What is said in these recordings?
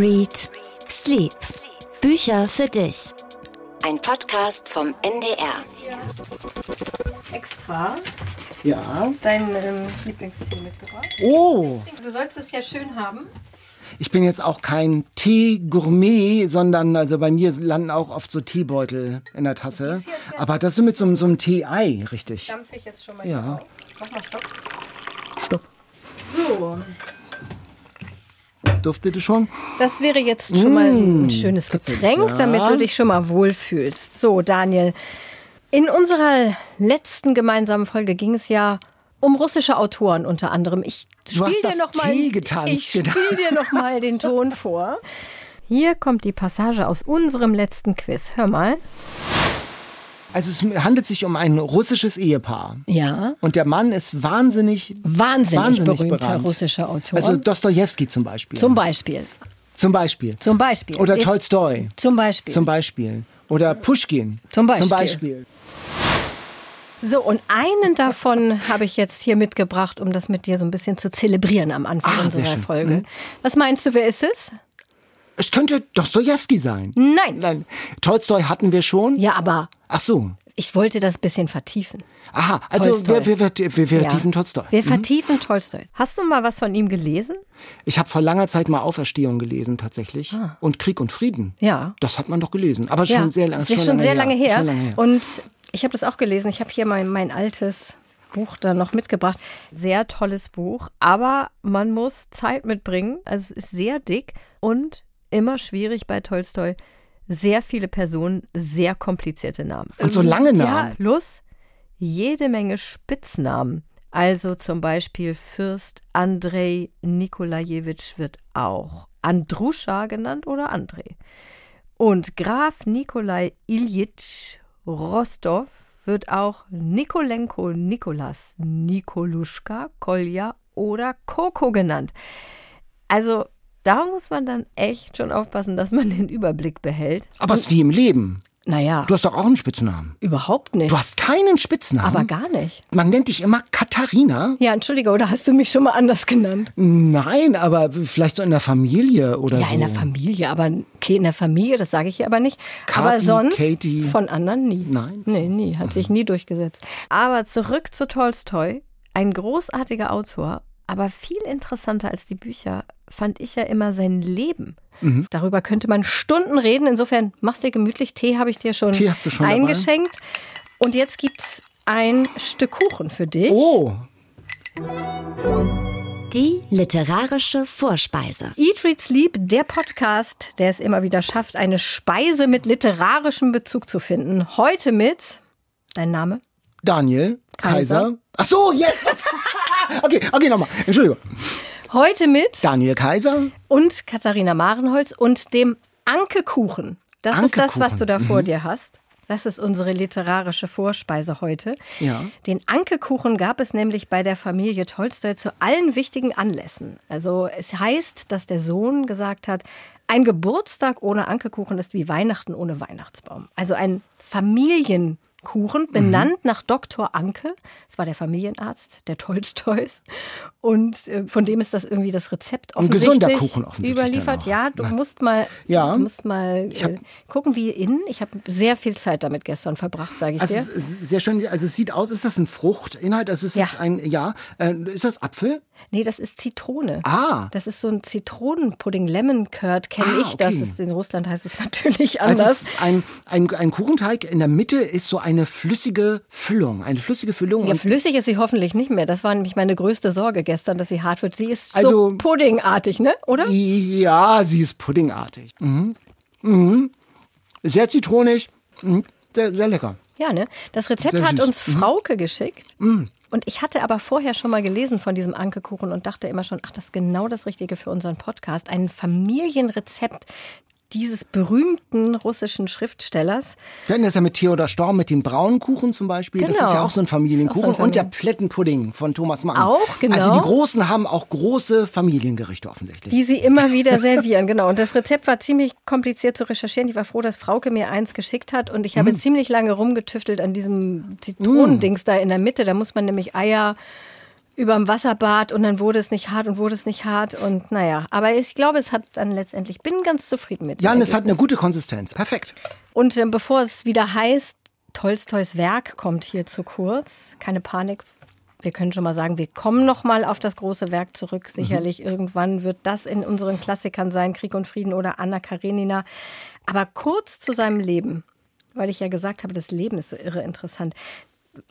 Read Sleep. Bücher für dich. Ein Podcast vom NDR. Extra Ja. dein ähm, Lieblingstee mitgebracht. Oh, Du sollst es ja schön haben. ich bin jetzt auch kein Tee-Gourmet, sondern also bei mir landen auch oft so Teebeutel in der Tasse. Aber das ist mit so, einem- so einem Tee-Ei, richtig. Dampfe ich jetzt schon mal Ja. hier auf. Mach mal Stopp. Stopp. So, Duftete schon? das wäre jetzt schon mal ein schönes Getränk, ja. damit du dich schon mal wohlfühlst. So, Daniel, in unserer letzten gemeinsamen Folge ging es ja um russische Autoren unter anderem. Ich Du hast spiel dir das noch mal, Tee getanzt, Ich genau. spiele dir noch mal den Ton vor. Hier kommt die Passage aus unserem letzten Quiz. Hör mal. Also es handelt sich um ein russisches Ehepaar. Ja. Und der Mann ist wahnsinnig, Wahnsinnig, wahnsinnig berühmter berannt. russischer Autor. Also Dostojewski zum Beispiel. zum Beispiel. Zum Beispiel. Zum Beispiel. Oder Tolstoi. Zum Beispiel. Zum Beispiel. Oder Pushkin. Zum Beispiel. Zum Beispiel. so, und einen davon habe ich jetzt hier mitgebracht, um das mit dir so ein bisschen zu zelebrieren am Anfang Ah, unserer schön. Mhm. Folge. Was meinst du, wer ist es? Es könnte Dostojewski sein. Nein. Nein. Tolstoi hatten wir schon. Ja, aber Ach so. ich wollte das ein bisschen vertiefen. Aha, also Tolstoi. wir, wir, wir, wir, wir Ja. Tolstoi. Wir vertiefen Tolstoi. Hast du mal was von ihm gelesen? Ich habe vor langer Zeit mal Auferstehung gelesen tatsächlich und Krieg und Frieden. Ah. Ja. Das hat man doch gelesen, aber schon sehr lange Das ist schon sehr lange her. Schon lange her. Und ich habe das auch gelesen. Ich habe hier mein, mein altes Buch da noch mitgebracht. Sehr tolles Buch, aber man muss Zeit mitbringen. Also es ist sehr dick und immer schwierig bei Tolstoi. Sehr viele Personen, sehr komplizierte Namen. Und so lange Ja, Namen. plus jede Menge Spitznamen. Also zum Beispiel Fürst Andrei Nikolajewitsch wird auch Andruscha genannt oder Andrei. Und Graf Nikolai Iljitsch Rostov wird auch Nikolenko Nikolas, Nikoluschka, Kolja oder Koko genannt. Also da muss man dann echt schon aufpassen, dass man den Überblick behält. aber es ist wie im Leben. Naja, Du hast doch auch einen Spitznamen. überhaupt nicht. Du hast keinen Spitznamen. aber gar nicht. Man nennt dich immer Katharina. Ja, entschuldige, oder hast du mich schon mal anders genannt? Nein, aber vielleicht so in der Familie oder Ja, so. in der Familie, aber okay, in der Familie, das sage ich hier aber nicht. aber Kathi, sonst Katie. von anderen nie. Nein? Nee, nie, hat sich nie durchgesetzt. Aber zurück zu Tolstoi, ein großartiger Autor, aber viel interessanter als die Bücher fand ich ja immer sein Leben. Mhm. Darüber könnte man Stunden reden. Insofern mach's dir gemütlich. Tee habe ich dir schon, Tee hast du schon dabei? eingeschenkt. Und jetzt gibt's ein Stück Kuchen für dich. Oh, Die literarische Vorspeise. Eat, Read, Sleep, der Podcast, der es immer wieder schafft, eine Speise mit literarischem Bezug zu finden. Heute mit, dein Name? Daniel, Kaiser. Kaiser. Ach so, jetzt. okay, okay, nochmal. Entschuldigung. Heute mit Daniel Kaiser. und Katharina Marenholz und dem Ankekuchen. Das ist das, was du da Mhm. vor dir hast. Das ist unsere literarische Vorspeise heute. Ja. Den Ankekuchen gab es nämlich bei der Familie Tolstoi zu allen wichtigen Anlässen. Also es heißt, dass der Sohn gesagt hat, ein Geburtstag ohne Ankekuchen ist wie Weihnachten ohne Weihnachtsbaum. Also ein Familienkuchen, Mhm. benannt nach Dr. Anke. Das war der Familienarzt der Tolstois. Und äh, von dem ist das irgendwie das Rezept Ein offensichtlich gesunder Kuchen offensichtlich überliefert. Ja, du Nein. musst mal, Ja. du musst mal äh, gucken, wie innen. Ich habe sehr viel Zeit damit gestern verbracht, sage ich Also dir. ist sehr schön, also es sieht aus, ist das ein Fruchtinhalt? Also es Ja. ist ein, ja, äh, ist das Apfel? Nee, das ist Zitrone. Ah. Das ist so ein Zitronenpudding, Lemon Curd kenne Ah, ich. Das okay. ist in Russland heißt es natürlich Also anders. es ist ein, ein, ein Kuchenteig, in der Mitte ist so eine flüssige Füllung, eine flüssige Füllung. ja, flüssig ist sie hoffentlich nicht mehr. Das war nämlich meine größte Sorge gestern, dass sie hart wird. Sie ist Also- so puddingartig, ne? Oder? ja, sie ist puddingartig. Mhm. Mhm. Sehr zitronig, mhm. sehr, sehr lecker. Ja, ne? Das Rezept hat süß. Mhm. uns Frauke geschickt. Und ich hatte aber vorher schon mal gelesen von diesem Ankekuchen und dachte immer schon, ach, das ist genau das Richtige für unseren Podcast. Ein Familienrezept dieses berühmten russischen Schriftstellers. Wir hatten das ja mit Theodor Storm, mit den braunen Kuchen zum Beispiel. Das Genau. ist ja auch so ein Familienkuchen. So ein Und der Plettenpudding von Thomas Mann. Auch, genau. Also die Großen haben auch große Familiengerichte offensichtlich. Die sie immer wieder servieren, genau. Und das Rezept war ziemlich kompliziert zu recherchieren. Ich war froh, dass Frauke mir eins geschickt hat. Und ich habe ziemlich lange rumgetüftelt an diesem Zitronendings da in der Mitte. Da muss man nämlich Eier überm Wasserbad und dann wurde es nicht hart und wurde es nicht hart und naja, aber ich glaube, es hat dann letztendlich, bin ganz zufrieden mit. Ja, und es hat eine gute Konsistenz, perfekt. Und äh, bevor es wieder heißt, Tolstois Werk kommt hier zu kurz, keine Panik, wir können schon mal sagen, wir kommen noch mal auf das große Werk zurück. Sicherlich mhm. irgendwann wird das in unseren Klassikern sein, Krieg und Frieden oder Anna Karenina. Aber kurz zu seinem Leben, weil ich ja gesagt habe, das Leben ist so irre interessant.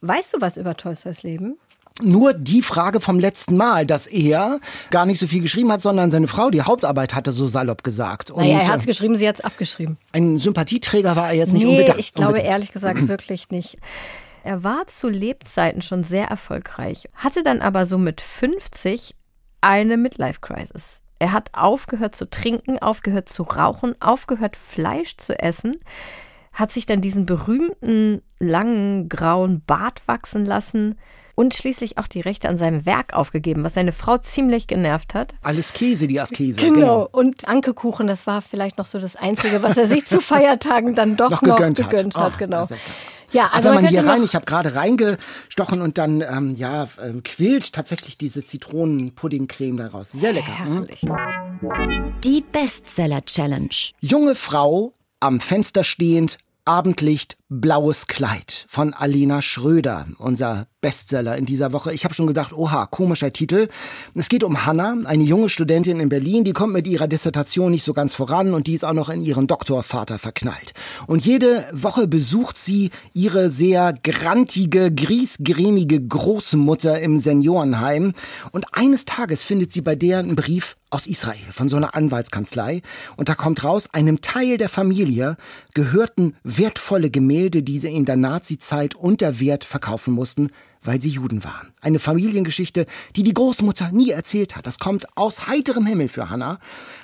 Weißt du was über Tolstois Leben? Nur die Frage vom letzten Mal, dass er gar nicht so viel geschrieben hat, sondern seine Frau die Hauptarbeit hatte, so salopp gesagt. Und naja, er hat es geschrieben, sie hat es abgeschrieben. Ein Sympathieträger war er jetzt nicht nee, unbedingt. ich glaube unbedingt. ehrlich gesagt wirklich nicht. Er war zu Lebzeiten schon sehr erfolgreich, hatte dann aber so mit 50 eine Midlife-Crisis. Er hat aufgehört zu trinken, aufgehört zu rauchen, aufgehört Fleisch zu essen, hat sich dann diesen berühmten langen grauen Bart wachsen lassen und schließlich auch die Rechte an seinem Werk aufgegeben, was seine Frau ziemlich genervt hat. Alles Käse, die Askese. Genau. genau. Und Ankekuchen, das war vielleicht noch so das Einzige, was er sich zu Feiertagen dann doch noch, noch gegönnt, gegönnt hat. hat. Oh, genau. Ja, also, also wenn man hier rein, ich habe gerade reingestochen und dann ähm, ja ähm, quillt tatsächlich diese Zitronenpuddingcreme daraus. Sehr lecker. Hm? Die Bestseller Challenge. Junge Frau am Fenster stehend, Abendlicht, blaues Kleid von Alina Schröder, unser Bestseller in dieser Woche. Ich habe schon gedacht, oha, komischer Titel. Es geht um Hanna, eine junge Studentin in Berlin, die kommt mit ihrer Dissertation nicht so ganz voran und die ist auch noch in ihren Doktorvater verknallt. Und jede Woche besucht sie ihre sehr grantige, griesgrämige Großmutter im Seniorenheim und eines Tages findet sie bei der einen Brief aus Israel von so einer Anwaltskanzlei und da kommt raus, einem Teil der Familie gehörten wertvolle Gemälde, die sie in der Nazizeit unter Wert verkaufen mussten, weil sie Juden waren. Eine Familiengeschichte, die die Großmutter nie erzählt hat. Das kommt aus heiterem Himmel für Hannah.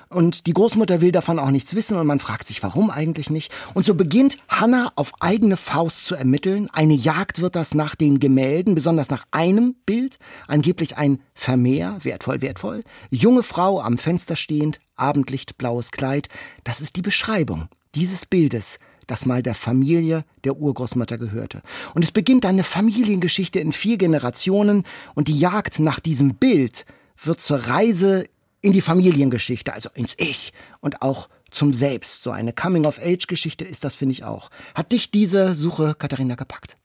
Und die Großmutter will davon auch nichts wissen und man fragt sich, warum eigentlich nicht. Und so beginnt Hannah auf eigene Faust zu ermitteln. Eine Jagd wird das nach den Gemälden, besonders nach einem Bild. Angeblich ein Vermehr, wertvoll, wertvoll. Junge Frau am Fenster stehend, Abendlicht, blaues Kleid. Das ist die Beschreibung dieses Bildes das mal der Familie der Urgroßmutter gehörte. Und es beginnt eine Familiengeschichte in vier Generationen und die Jagd nach diesem Bild wird zur Reise in die Familiengeschichte, also ins Ich und auch zum Selbst. So eine Coming-of-Age-Geschichte ist das, finde ich auch. Hat dich diese Suche, Katharina, gepackt?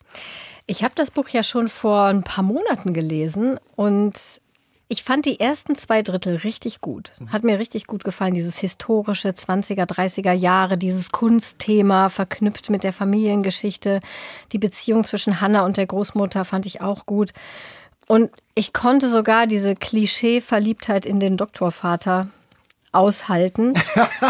Ich habe das Buch ja schon vor ein paar Monaten gelesen und ich fand die ersten zwei Drittel richtig gut. Hat mir richtig gut gefallen, dieses historische 20er, 30er Jahre, dieses Kunstthema verknüpft mit der Familiengeschichte. Die Beziehung zwischen Hannah und der Großmutter fand ich auch gut. Und ich konnte sogar diese Klischee-Verliebtheit in den Doktorvater aushalten.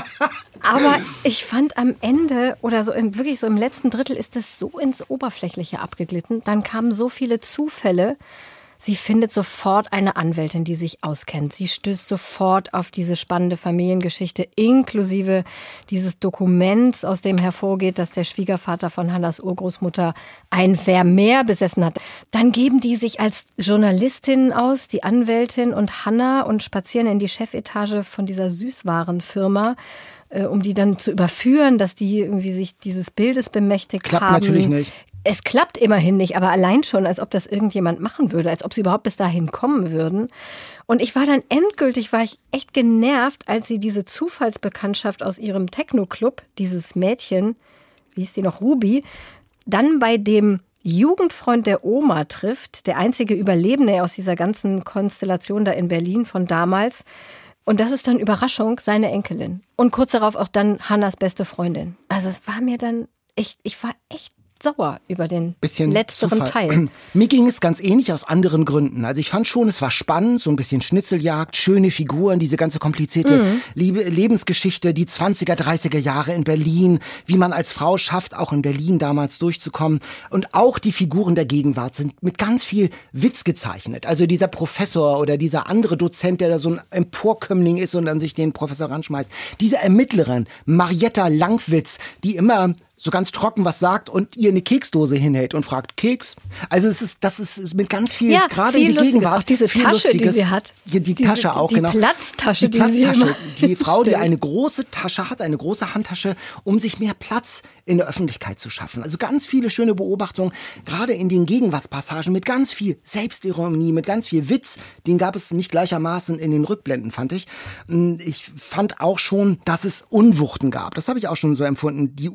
Aber ich fand am Ende oder so im, wirklich so im letzten Drittel ist es so ins Oberflächliche abgeglitten. Dann kamen so viele Zufälle Sie findet sofort eine Anwältin, die sich auskennt. Sie stößt sofort auf diese spannende Familiengeschichte, inklusive dieses Dokuments, aus dem hervorgeht, dass der Schwiegervater von Hannas Urgroßmutter ein Vermehr besessen hat. Dann geben die sich als Journalistinnen aus, die Anwältin und Hanna, und spazieren in die Chefetage von dieser Süßwarenfirma äh, um die dann zu überführen, dass die irgendwie sich dieses Bildes bemächtigt Klappt haben. natürlich nicht. Es klappt immerhin nicht, aber allein schon, als ob das irgendjemand machen würde, als ob sie überhaupt bis dahin kommen würden. Und ich war dann endgültig, war ich echt genervt, als sie diese Zufallsbekanntschaft aus ihrem Techno-Club, dieses Mädchen, wie hieß die noch, Ruby, dann bei dem Jugendfreund der Oma trifft, der einzige Überlebende aus dieser ganzen Konstellation da in Berlin von damals. Und das ist dann Überraschung, seine Enkelin. Und kurz darauf auch dann Hannas beste Freundin. Also es war mir dann, ich, ich war echt sauer über den bisschen letzteren Zufall. Teil. Mir ging es ganz ähnlich aus anderen Gründen. Also ich fand schon, es war spannend, so ein bisschen Schnitzeljagd, schöne Figuren, diese ganze komplizierte mhm. Lebensgeschichte, die 20er, 30er Jahre in Berlin, wie man als Frau schafft, auch in Berlin damals durchzukommen. Und auch die Figuren der Gegenwart sind mit ganz viel Witz gezeichnet. Also dieser Professor oder dieser andere Dozent, der da so ein Emporkömmling ist und dann sich den Professor ranschmeißt. Diese Ermittlerin, Marietta Langwitz, die immer so ganz trocken was sagt und ihr eine Keksdose hinhält und fragt, Keks? Also es ist, das ist mit ganz viel, ja, gerade viel in die Gegenwart. Auch diese viel Tasche, Lustiges. die sie hat. Die, die diese, Tasche auch, die genau. Platztasche, die die sie Platztasche. immer Die Frau, die eine große Tasche hat, eine große Handtasche, um sich mehr Platz in der Öffentlichkeit zu schaffen. Also ganz viele schöne Beobachtungen, gerade in den Gegenwartspassagen mit ganz viel Selbstironie, mit ganz viel Witz. Den gab es nicht gleichermaßen in den Rückblenden, fand ich. Ich fand auch schon, dass es Unwuchten gab. Das habe ich auch schon so empfunden. Die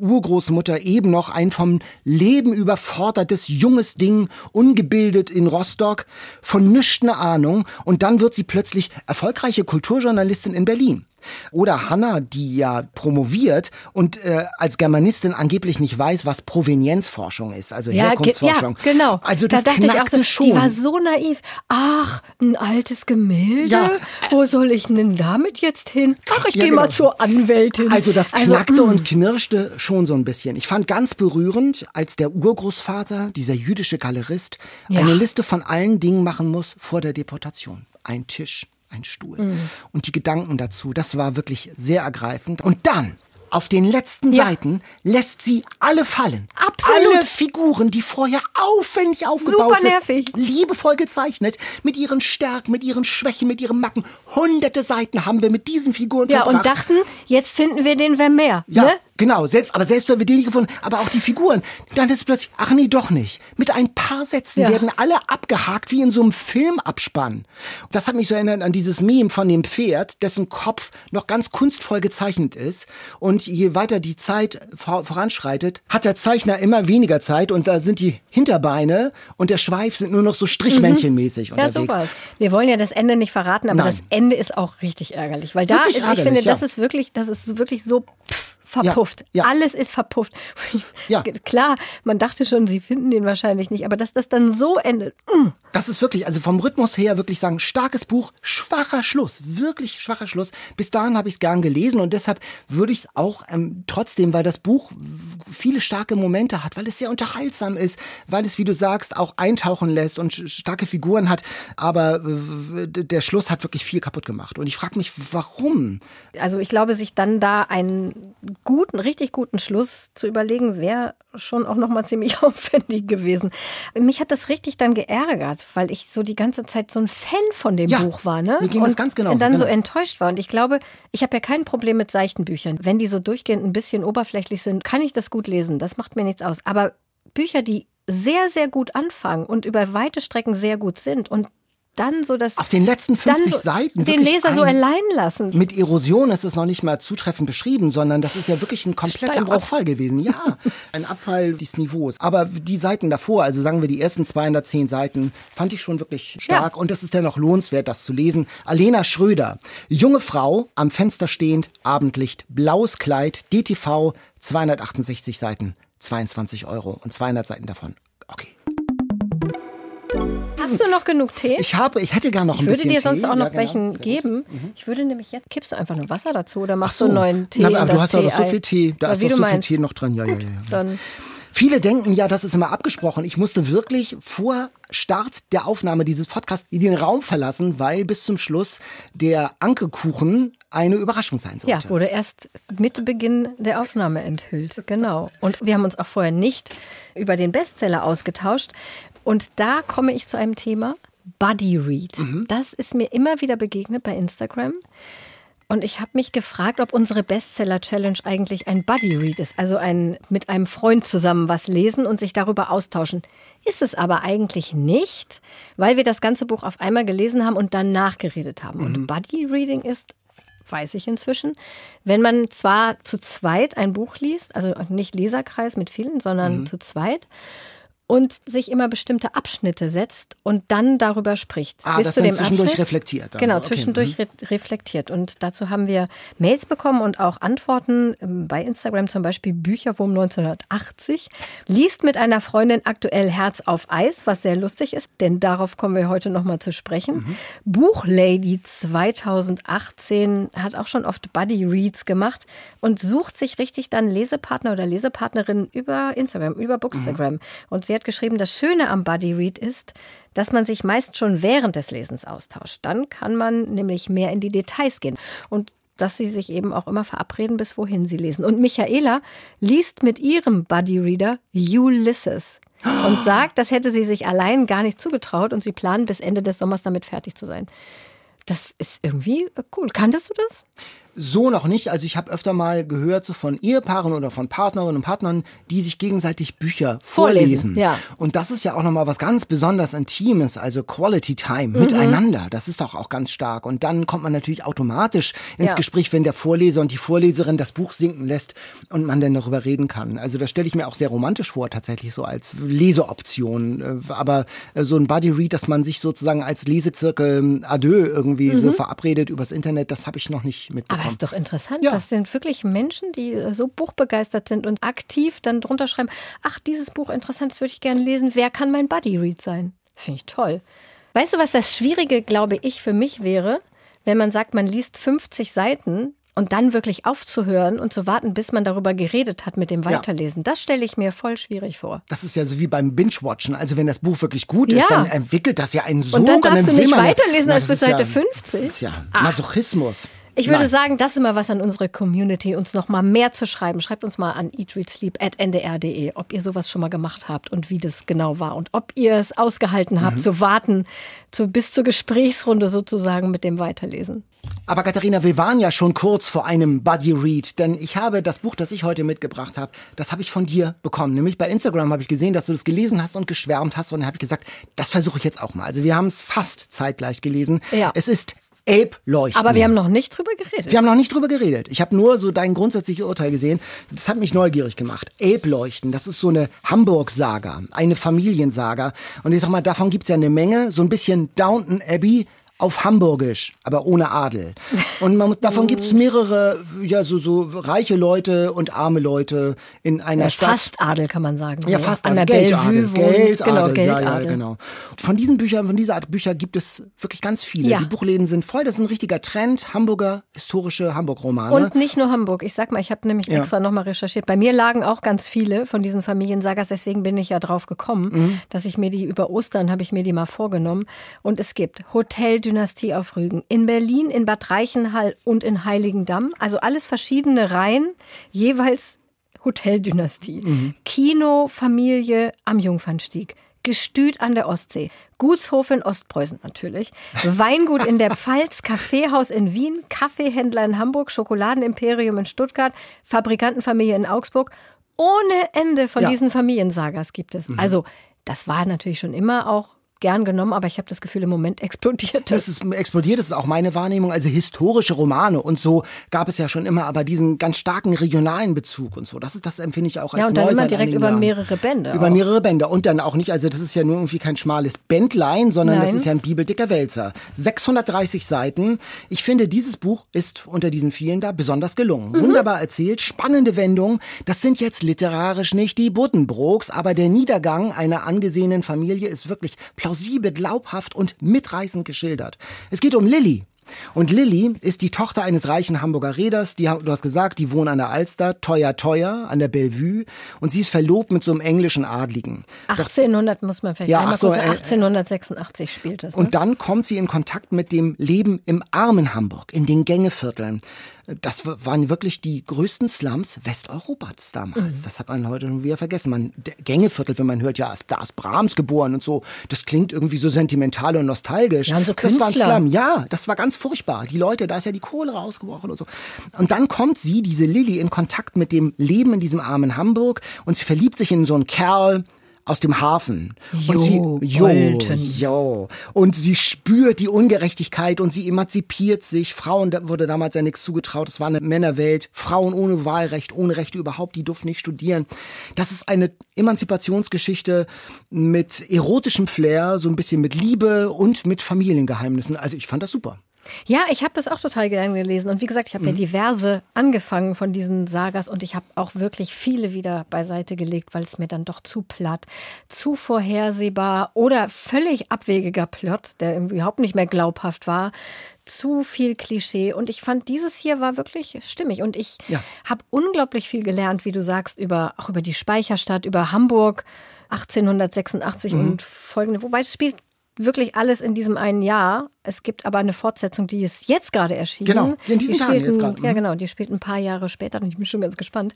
Urgroßmutter eben noch ein vom Leben überfordertes junges Ding, ungebildet in Rostock, von nichts eine Ahnung. Und dann wird sie plötzlich erfolgreiche Kulturjournalistin in Berlin. Oder Hanna, die ja promoviert und äh, als Germanistin angeblich nicht weiß, was Provenienzforschung ist, also Ja, Herkunftsforschung. ja, genau. Also da das dachte ich auch so, schon. die war so naiv. Ach, ein altes Gemälde? Ja. Wo soll ich denn damit jetzt hin? Ach, ich Ja, gehe genau. mal zur Anwältin. Also das knackte mm. und knirschte schon so ein bisschen. Ich fand ganz berührend, als der Urgroßvater, dieser jüdische Galerist, Ja. eine Liste von allen Dingen machen muss vor der Deportation. Ein Tisch, ein Stuhl. Mm. Und die Gedanken dazu, das war wirklich sehr ergreifend. Und dann, auf den letzten Ja. Seiten, lässt sie alle fallen. Absolut. Alle Figuren, die vorher aufwendig aufgebaut Super sind. nervig. Liebevoll gezeichnet, mit ihren Stärken, mit ihren Schwächen, mit ihren Macken. Hunderte Seiten haben wir mit diesen Figuren ja, verbracht. und dachten, jetzt finden wir den Vermeer. Ja, Ne? Genau. Selbst, aber selbst wenn wir den nicht gefunden, aber auch die Figuren, dann ist plötzlich, ach nee, doch nicht. Mit ein paar Sätzen Ja. werden alle abgehakt wie in so einem Filmabspann. Das hat mich so erinnert an dieses Meme von dem Pferd, dessen Kopf noch ganz kunstvoll gezeichnet ist. Und je weiter die Zeit vor- voranschreitet, hat der Zeichner immer weniger Zeit und da sind die Hinterbeine und der Schweif sind nur noch so strichmännchenmäßig Mhm. Ja, unterwegs. sowas. Wir wollen ja das Ende nicht verraten, aber Nein. das Ende ist auch richtig ärgerlich, weil da Wirklich ist, ich finde, ja. das ist wirklich, das ist wirklich so verpufft. ja. Alles ist verpufft. Ja. Klar, man dachte schon, sie finden den wahrscheinlich nicht, aber dass das dann so endet. mm. Das ist wirklich, also vom Rhythmus her wirklich sagen, starkes Buch, schwacher Schluss, wirklich schwacher Schluss. Bis dahin habe ich es gern gelesen und deshalb würde ich es auch ähm, trotzdem, weil das Buch viele starke Momente hat, weil es sehr unterhaltsam ist, weil es, wie du sagst, auch eintauchen lässt und starke Figuren hat, aber w- der Schluss hat wirklich viel kaputt gemacht. Und ich frage mich, warum? Also ich glaube, sich dann da einen guten, richtig guten Schluss zu überlegen, wäre schon auch nochmal ziemlich aufwendig gewesen. Mich hat das richtig dann geärgert, weil ich so die ganze Zeit so ein Fan von dem Ja, Buch war, ne? mir ging und das ganz genauso, dann so genau. enttäuscht war. Und ich glaube, ich habe ja kein Problem mit seichten Büchern. Wenn die so durchgehend ein bisschen oberflächlich sind, kann ich das gut lesen. Das macht mir nichts aus. Aber Bücher, die sehr, sehr gut anfangen und über weite Strecken sehr gut sind und dann so das Auf den letzten dann 50 so Seiten den Leser so ein- allein lassen. Mit Erosion ist es noch nicht mal zutreffend beschrieben, sondern das ist ja wirklich ein kompletter Steinbruch. Abfall gewesen. Ja, ein Abfall des Niveaus. Aber die Seiten davor, also sagen wir die ersten 210 Seiten, fand ich schon wirklich stark. Ja. Und das ist dennoch lohnenswert, das zu lesen. Alena Schröder, junge Frau, am Fenster stehend, Abendlicht, blaues Kleid, DTV, 268 Seiten, 22 Euro und 200 Seiten davon. Okay. Hast du noch genug Tee? Ich habe, ich hätte gern noch Ich ein würde bisschen dir sonst Tee. auch noch Ja, genau. welchen gut. geben. Ich würde nämlich jetzt, kippst du einfach nur Wasser dazu oder Ach machst du einen neuen Tee? Na, aber du hast doch noch so viel Tee. Da Ja, ist du so viel meinst. Tee noch drin. Ja, ja, ja, ja. Dann Viele denken ja, das ist immer abgesprochen. Ich musste wirklich vor Start der Aufnahme dieses Podcasts den Raum verlassen, weil bis zum Schluss der Ankekuchen eine Überraschung sein ja, sollte. wurde erst mit Beginn der Aufnahme enthüllt. Genau. Und wir haben uns auch vorher nicht über den Bestseller ausgetauscht. Und da komme ich zu einem Thema, Buddy Read. Mhm. Das ist mir immer wieder begegnet bei Instagram. Und ich habe mich gefragt, ob unsere Bestseller-Challenge eigentlich ein Buddy-Read ist, also ein mit einem Freund zusammen was lesen und sich darüber austauschen. Ist es aber eigentlich nicht, weil wir das ganze Buch auf einmal gelesen haben und dann nachgeredet haben. Und Buddy-Reading ist, weiß ich inzwischen, wenn man zwar zu zweit ein Buch liest, also nicht Leserkreis mit vielen, sondern zu zweit, und sich immer bestimmte Abschnitte setzt und dann darüber spricht. Ah, Bis das zu dann dem zwischendurch Abschnitt. reflektiert dann. Genau, Okay, zwischendurch re reflektiert. Und dazu haben wir Mails bekommen und auch Antworten ähm, bei Instagram, zum Beispiel Bücherwurm 1980. Liest mit einer Freundin aktuell Herz auf Eis, was sehr lustig ist, denn darauf kommen wir heute nochmal zu sprechen. Buchlady 2018 hat auch schon oft Buddy Reads gemacht und sucht sich richtig dann Lesepartner oder Lesepartnerin über Instagram, über Bookstagram. Und sie hat geschrieben, das Schöne am Buddy Read ist, dass man sich meist schon während des Lesens austauscht. Dann kann man nämlich mehr in die Details gehen. Und dass sie sich eben auch immer verabreden, bis wohin sie lesen. Und Michaela liest mit ihrem Buddy Reader Ulysses und sagt, das hätte sie sich allein gar nicht zugetraut und sie planen bis Ende des Sommers damit fertig zu sein. Das ist irgendwie cool. Kanntest du das? So noch nicht. Also ich habe öfter mal gehört so von Ehepaaren oder von Partnerinnen und Partnern, die sich gegenseitig Bücher vorlesen. vorlesen ja. Und das ist ja auch nochmal was ganz besonders Intimes, also Quality Time mhm. miteinander. Das ist doch auch ganz stark. Und dann kommt man natürlich automatisch ins ja. Gespräch, wenn der Vorleser und die Vorleserin das Buch sinken lässt und man dann darüber reden kann. Also das stelle ich mir auch sehr romantisch vor, tatsächlich so als Leseoption. Äh, aber äh, so ein Buddy Read, dass man sich sozusagen als Lesezirkel ähm, Adieu irgendwie mhm. so verabredet übers Internet, das habe ich noch nicht mitbekommen. Das ist doch interessant. Ja. Das sind wirklich Menschen, die äh, so buchbegeistert sind und aktiv dann drunter schreiben, ach, dieses Buch interessant, das würde ich gerne lesen. Wer kann mein Buddy Read sein? Finde ich toll. Weißt du, was das Schwierige, glaube ich, für mich wäre, wenn man sagt, man liest 50 Seiten und dann wirklich aufzuhören und zu warten, bis man darüber geredet hat mit dem Weiterlesen, ja. das stelle ich mir voll schwierig vor. Das ist ja so wie beim Binge-Watchen. Also wenn das Buch wirklich gut ist, ja. dann entwickelt das ja einen Sog. Und dann darfst und dann du nicht weiterlesen als bis Seite ja, 50. Das ist ja Masochismus. Ich würde Nein. sagen, das ist immer was an unsere Community, uns noch mal mehr zu schreiben. Schreibt uns mal an eatreadsleep.ndr.de, ob ihr sowas schon mal gemacht habt und wie das genau war und ob ihr es ausgehalten habt, mhm. zu warten zu, bis zur Gesprächsrunde sozusagen mit dem Weiterlesen. Aber Katharina, wir waren ja schon kurz vor einem Buddy Read, denn ich habe das Buch, das ich heute mitgebracht habe, das habe ich von dir bekommen. Nämlich bei Instagram habe ich gesehen, dass du das gelesen hast und geschwärmt hast und dann habe ich gesagt, das versuche ich jetzt auch mal. Also wir haben es fast zeitgleich gelesen. Ja. Es ist Ape leuchten. Aber wir haben noch nicht drüber geredet. Wir haben noch nicht drüber geredet. Ich habe nur so dein grundsätzliches Urteil gesehen. Das hat mich neugierig gemacht. Ape leuchten, das ist so eine Hamburg-Saga, eine Familiensaga. Und ich sag mal, davon gibt's ja eine Menge. So ein bisschen Downton Abbey auf Hamburgisch, aber ohne Adel. Und man, davon gibt es mehrere, ja, so, so reiche Leute und arme Leute in einer ja, Stadt. Fast Adel kann man sagen. Ja, fast Adel. Geldadel. Geldadel. Genau, Geldadel. Ja, ja, genau. Von diesen Büchern, von dieser Art Bücher gibt es wirklich ganz viele. Ja. Die Buchläden sind voll. Das ist ein richtiger Trend. Hamburger historische Hamburg-Romane. Und nicht nur Hamburg. Ich sag mal, ich habe nämlich extra nochmal recherchiert. Bei mir lagen auch ganz viele von diesen Familiensagas. Deswegen bin ich ja drauf gekommen, mhm. dass ich mir die über Ostern habe ich mir die mal vorgenommen. Und es gibt Hotel Dynastie auf Rügen, in Berlin, in Bad Reichenhall und in Heiligendamm. Also alles verschiedene Reihen, jeweils Hoteldynastie. Mhm. Kino, Familie am Jungfernstieg. Gestüt an der Ostsee, Gutshof in Ostpreußen natürlich, Weingut in der Pfalz, Kaffeehaus in Wien, Kaffeehändler in Hamburg, Schokoladenimperium in Stuttgart, Fabrikantenfamilie in Augsburg. Ohne Ende von ja. diesen Familiensagas gibt es. Mhm. Also das war natürlich schon immer auch gern genommen, aber ich habe das Gefühl, im Moment explodiert das. Ist explodiert, das ist auch meine Wahrnehmung. Also historische Romane und so gab es ja schon immer, aber diesen ganz starken regionalen Bezug und so, das ist das empfinde ich auch als Ja, und dann immer direkt über Jahren. mehrere Bände. Über auch. mehrere Bände und dann auch nicht, also das ist ja nur irgendwie kein schmales Bändlein, sondern Nein. das ist ja ein bibeldicker Wälzer. 630 Seiten. Ich finde, dieses Buch ist unter diesen vielen da besonders gelungen. Mhm. Wunderbar erzählt, spannende Wendung. Das sind jetzt literarisch nicht die Buddenbrooks, aber der Niedergang einer angesehenen Familie ist wirklich plausibel, glaubhaft und mitreißend geschildert. Es geht um Lilly, und Lilly ist die Tochter eines reichen Hamburger Räders, die, du hast gesagt, die wohnen an der Alster, teuer, teuer, an der Bellevue. Und sie ist verlobt mit so einem englischen Adligen. 1800 Doch, muss man vielleicht ja, einmal so, kurz, 1886 spielt das. Ne? Und dann kommt sie in Kontakt mit dem Leben im armen Hamburg, in den Gängevierteln das waren wirklich die größten Slums Westeuropas damals. Mhm. Das hat man heute schon wieder vergessen. Man, Gängeviertel, wenn man hört, ja, da ist Brahms geboren und so, das klingt irgendwie so sentimental und nostalgisch. Ja, und so das war ein Slum. Ja, das war ganz furchtbar. Die Leute, da ist ja die Kohle rausgebrochen und so. Und dann kommt sie, diese Lilly, in Kontakt mit dem Leben in diesem armen Hamburg und sie verliebt sich in so einen Kerl, aus dem Hafen. Jo, und sie, jo, jo. Und sie spürt die Ungerechtigkeit und sie emanzipiert sich. Frauen da wurde damals ja nichts zugetraut. Es war eine Männerwelt. Frauen ohne Wahlrecht, ohne Rechte überhaupt, die durften nicht studieren. Das ist eine Emanzipationsgeschichte mit erotischem Flair, so ein bisschen mit Liebe und mit Familiengeheimnissen. Also ich fand das super. Ja, ich habe das auch total gerne gelesen. Und wie gesagt, ich habe mhm. ja diverse angefangen von diesen Sagas und ich habe auch wirklich viele wieder beiseite gelegt, weil es mir dann doch zu platt, zu vorhersehbar oder völlig abwegiger Plot, der überhaupt nicht mehr glaubhaft war, zu viel Klischee. Und ich fand, dieses hier war wirklich stimmig. Und ich ja. habe unglaublich viel gelernt, wie du sagst, über, auch über die Speicherstadt, über Hamburg 1886 mhm. und folgende. Wobei es spielt wirklich alles in diesem einen Jahr Es gibt aber eine Fortsetzung, die ist jetzt gerade erschienen. Genau, in diesen die Tagen spielt jetzt ein- gerade. Ja, Mhm. genau, die spielt ein paar Jahre später und ich bin schon ganz gespannt.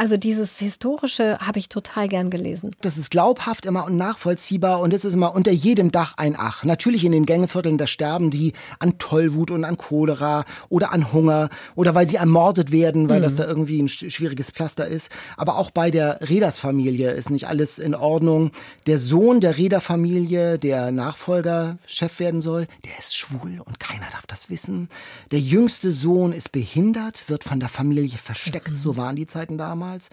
Also dieses Historische habe ich total gern gelesen. Das ist glaubhaft immer und nachvollziehbar und es ist immer unter jedem Dach ein Ach. Natürlich in den Gängevierteln, da sterben die an Tollwut und an Cholera oder an Hunger oder weil sie ermordet werden, weil das da irgendwie ein sch- schwieriges Pflaster ist. Aber auch bei der Reders-Familie ist nicht alles in Ordnung. Der Sohn der Reder-Familie, der Nachfolger, Chef werden soll, der ist schwul und keiner darf das wissen. Der jüngste Sohn ist behindert, wird von der Familie versteckt, so waren die Zeiten damals.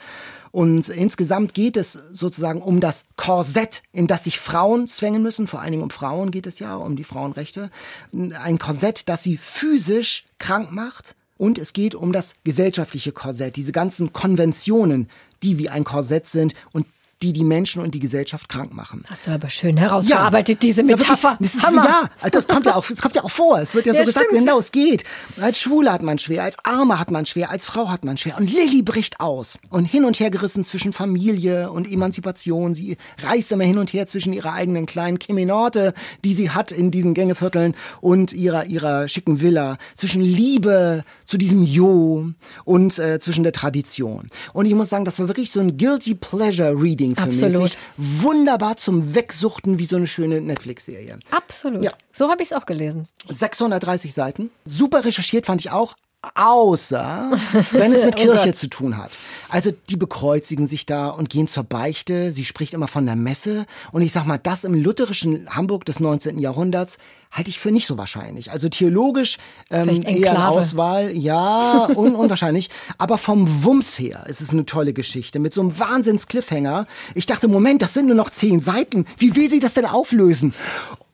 Und insgesamt geht es sozusagen um das Korsett, in das sich Frauen zwängen müssen. Vor allen Dingen um Frauen geht es ja, um die Frauenrechte. Ein Korsett, das sie physisch krank macht. Und es geht um das gesellschaftliche Korsett, diese ganzen Konventionen, die wie ein Korsett sind und die die Menschen und die Gesellschaft krank machen. Hast du aber schön herausgearbeitet, diese Ja, wirklich. Metapher. das ist, Hammer. ja, das kommt ja auch, es kommt ja auch vor. Es wird ja so Ja, gesagt, stimmt. genau, es geht. Als Schwule hat man schwer, als Arme hat man schwer, als Frau hat man schwer. Und Lilly bricht aus und hin und her gerissen zwischen Familie und Emanzipation. Sie reist immer hin und her zwischen ihrer eigenen kleinen Kemenorte, die sie hat in diesen Gängevierteln und ihrer, ihrer schicken Villa. Zwischen Liebe zu diesem Jo und äh, zwischen der Tradition. Und ich muss sagen, das war wirklich so ein Guilty Pleasure Reading Sich Wunderbar zum Wegsuchten wie so eine schöne Netflix-Serie. Absolut. Ja. So habe ich es auch gelesen. 630 Seiten. Super recherchiert fand ich auch. Außer, wenn es mit Kirche zu tun hat. Also, die bekreuzigen sich da und gehen zur Beichte. Sie spricht immer von der Messe. Und ich sag mal, das im lutherischen Hamburg des 19. Jahrhunderts halte ich für nicht so wahrscheinlich. Also, theologisch ähm, eher eine. Auswahl, ja, un unwahrscheinlich. Aber vom Wumms her ist es eine tolle Geschichte mit so einem Wahnsinns-Cliffhanger. Ich dachte, Moment, das sind nur noch zehn Seiten. Wie will sie das denn auflösen?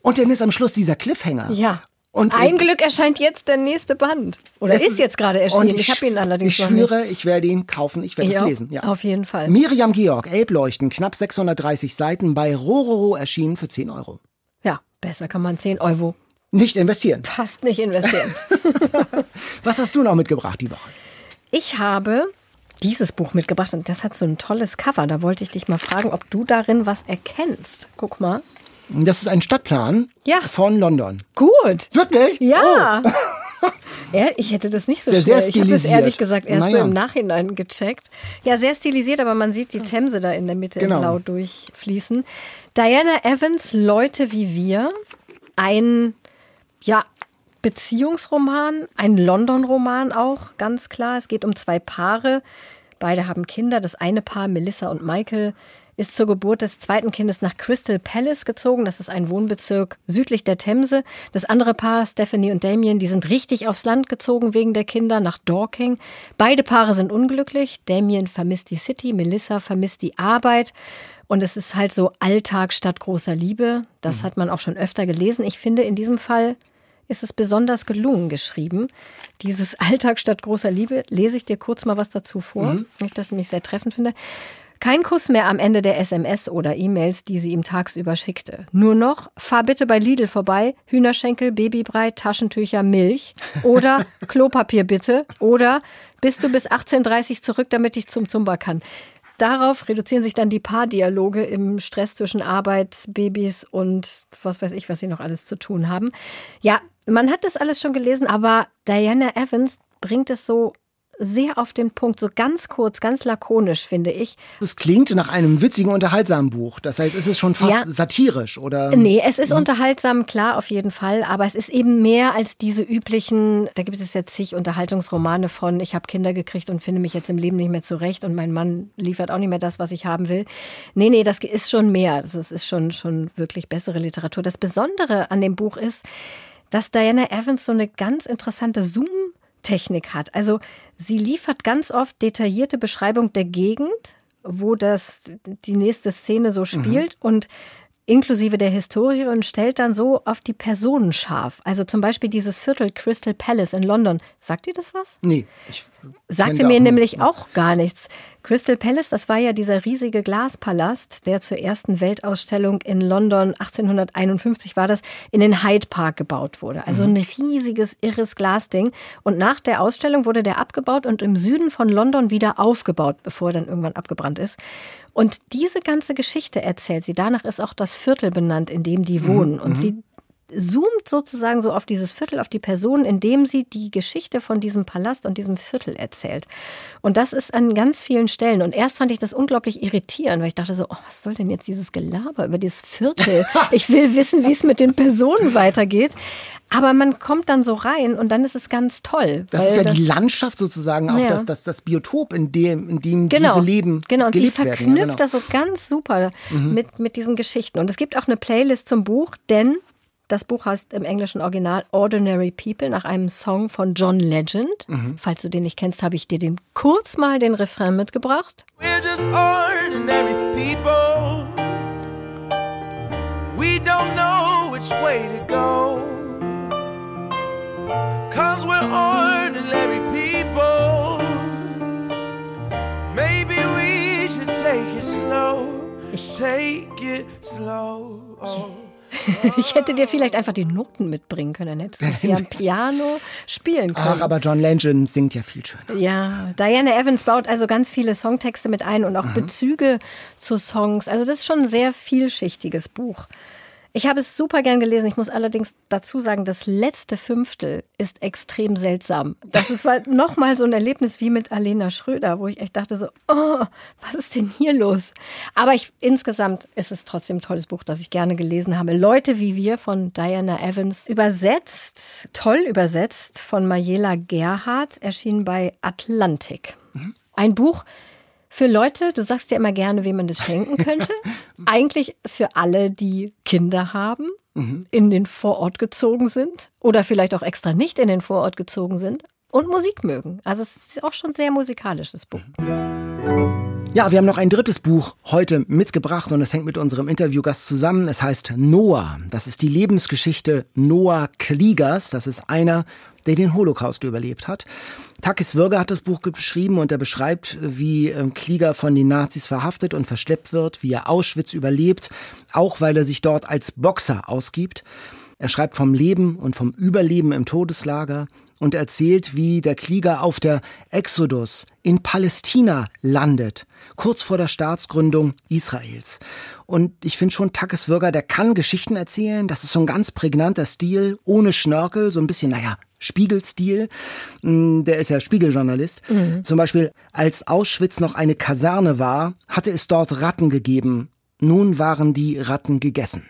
Und dann ist am Schluss dieser Cliffhanger. Ja. Und Ein Glück erscheint jetzt der nächste Band. Oder ist jetzt gerade erschienen. und Ich, habe ihn allerdings Ich schwöre, ich werde ihn kaufen, ich werde es lesen. Ja. Auf jeden Fall. Miriam Georg, Elbleuchten, knapp 630 Seiten, bei Rororo erschienen für 10 Euro. Ja, besser kann man 10 Euro Nicht investieren. fast nicht investieren. Was hast du noch mitgebracht die Woche? Ich habe dieses Buch mitgebracht und das hat so ein tolles Cover. Da wollte ich dich mal fragen, ob du darin was erkennst. Guck mal. Das ist ein Stadtplan Ja. von London. Gut. Wirklich? Ja. Ja, ich hätte das nicht so Sehr, schnell. sehr ich habe es stilisiert. ehrlich gesagt erst Naja. so im Nachhinein gecheckt. Ja, sehr stilisiert, aber man sieht die Themse da in der Mitte Genau. Blau durchfließen. Diana Evans, Leute wie wir. Ein, ja, Beziehungsroman, ein London-Roman auch, ganz klar. Es geht um zwei Paare. Beide haben Kinder. Das eine Paar, Melissa und Michael, ist zur Geburt des zweiten Kindes nach Crystal Palace gezogen. Das ist ein Wohnbezirk südlich der Themse. Das andere Paar, Stephanie und Damien, die sind richtig aufs Land gezogen wegen der Kinder nach Dorking. Beide Paare sind unglücklich. Damien vermisst die City, Melissa vermisst die Arbeit. Und es ist halt so Alltag statt großer Liebe. Das hat man auch schon öfter gelesen. Ich finde, in diesem Fall ist es besonders gelungen geschrieben. Dieses Alltag statt großer Liebe, lese ich dir kurz mal was dazu vor, nicht, dass ich mich sehr treffend finde. Kein Kuss mehr am Ende der SMS oder E-Mails, die sie ihm tagsüber schickte. Nur noch, fahr bitte bei Lidl vorbei, Hühnerschenkel, Babybrei, Taschentücher, Milch oder Klopapier bitte oder bist du bis 18.30 Uhr zurück, damit ich zum Zumba kann. Darauf reduzieren sich dann die Paardialoge im Stress zwischen Arbeit, Babys und was weiß ich, was sie noch alles zu tun haben. Ja, man hat das alles schon gelesen, aber Diana Evans bringt es so sehr auf den Punkt, so ganz kurz, ganz lakonisch, finde ich. Es klingt nach einem witzigen, unterhaltsamen Buch. Das heißt, ist es schon fast Ja. satirisch oder? Nee, es ist unterhaltsam, klar, auf jeden Fall, aber es ist eben mehr als diese üblichen, da gibt es ja zig Unterhaltungsromane von, ich habe Kinder gekriegt und finde mich jetzt im Leben nicht mehr zurecht und mein Mann liefert auch nicht mehr das, was ich haben will. Nee, nee, das ist schon mehr. Das ist schon, schon wirklich bessere Literatur. Das Besondere an dem Buch ist, dass Diana Evans so eine ganz interessante Zoom-Technik hat. Also sie liefert ganz oft detaillierte Beschreibung der Gegend, wo das die nächste Szene so spielt und inklusive der Historie und stellt dann so auf die Personen scharf. Also zum Beispiel dieses Viertel Crystal Palace in London. Sagt ihr das was? Nee. Ich Sagte mir nämlich auch gar nichts. Crystal Palace, das war ja dieser riesige Glaspalast, der zur ersten Weltausstellung in London 1851 war das, in den Hyde Park gebaut wurde. Also ein riesiges, irres Glasding. Und nach der Ausstellung wurde der abgebaut und im Süden von London wieder aufgebaut, bevor er dann irgendwann abgebrannt ist. Und diese ganze Geschichte erzählt sie. Danach ist auch das Viertel benannt, in dem die wohnen. Und sie zoomt sozusagen so auf dieses Viertel, auf die Person, indem sie die Geschichte von diesem Palast und diesem Viertel erzählt. Und das ist an ganz vielen Stellen. Und erst fand ich das unglaublich irritierend, weil ich dachte so, oh, was soll denn jetzt dieses Gelaber über dieses Viertel? Ich will wissen, wie es mit den Personen weitergeht. Aber man kommt dann so rein und dann ist es ganz toll. Das ist ja das, die Landschaft sozusagen, auch ja. das, das, das Biotop, in dem, in dem genau, diese Leben Genau, und sie verknüpft werden. Ja, genau. das so ganz super mhm. mit, mit diesen Geschichten. Und es gibt auch eine Playlist zum Buch, denn das Buch heißt im englischen Original Ordinary People nach einem Song von John Legend. Mhm. Falls du den nicht kennst, habe ich dir den kurz mal den Refrain mitgebracht. We're just ordinary people. We don't know which way to go. Cause we're ordinary people. Maybe we should take it slow. Take it slow. Oh. Ich hätte dir vielleicht einfach die Noten mitbringen können, dann hättest du sie am Piano spielen können. Ach, aber John Legend singt ja viel schöner. Ja, Diana Evans baut also ganz viele Songtexte mit ein und auch mhm. Bezüge zu Songs. Also das ist schon ein sehr vielschichtiges Buch. Ich habe es super gern gelesen. Ich muss allerdings dazu sagen, das letzte Fünftel ist extrem seltsam. Das ist nochmal so ein Erlebnis wie mit Alena Schröder, wo ich echt dachte so, oh, was ist denn hier los? Aber ich, insgesamt ist es trotzdem ein tolles Buch, das ich gerne gelesen habe. Leute wie wir von Diana Evans, übersetzt, toll übersetzt von Mayela Gerhardt, erschienen bei Atlantik. Mhm. Ein Buch, für Leute, du sagst ja immer gerne, wem man das schenken könnte. Eigentlich für alle, die Kinder haben, mhm. in den Vorort gezogen sind oder vielleicht auch extra nicht in den Vorort gezogen sind und Musik mögen. Also es ist auch schon sehr musikalisches Buch. Ja, wir haben noch ein drittes Buch heute mitgebracht und es hängt mit unserem Interviewgast zusammen. Es heißt Noah. Das ist die Lebensgeschichte Noah Kliegers. Das ist einer der den Holocaust überlebt hat. Takis Würger hat das Buch geschrieben und er beschreibt, wie ähm, Klieger von den Nazis verhaftet und verschleppt wird, wie er Auschwitz überlebt, auch weil er sich dort als Boxer ausgibt. Er schreibt vom Leben und vom Überleben im Todeslager und erzählt, wie der Klieger auf der Exodus in Palästina landet, kurz vor der Staatsgründung Israels. Und ich finde schon, Takis Würger, der kann Geschichten erzählen. Das ist so ein ganz prägnanter Stil, ohne Schnörkel, so ein bisschen, naja, Spiegelstil. Mm, der ist ja Spiegeljournalist. Mhm. Zum Beispiel, als Auschwitz noch eine Kaserne war, hatte es dort Ratten gegeben. Nun waren die Ratten gegessen.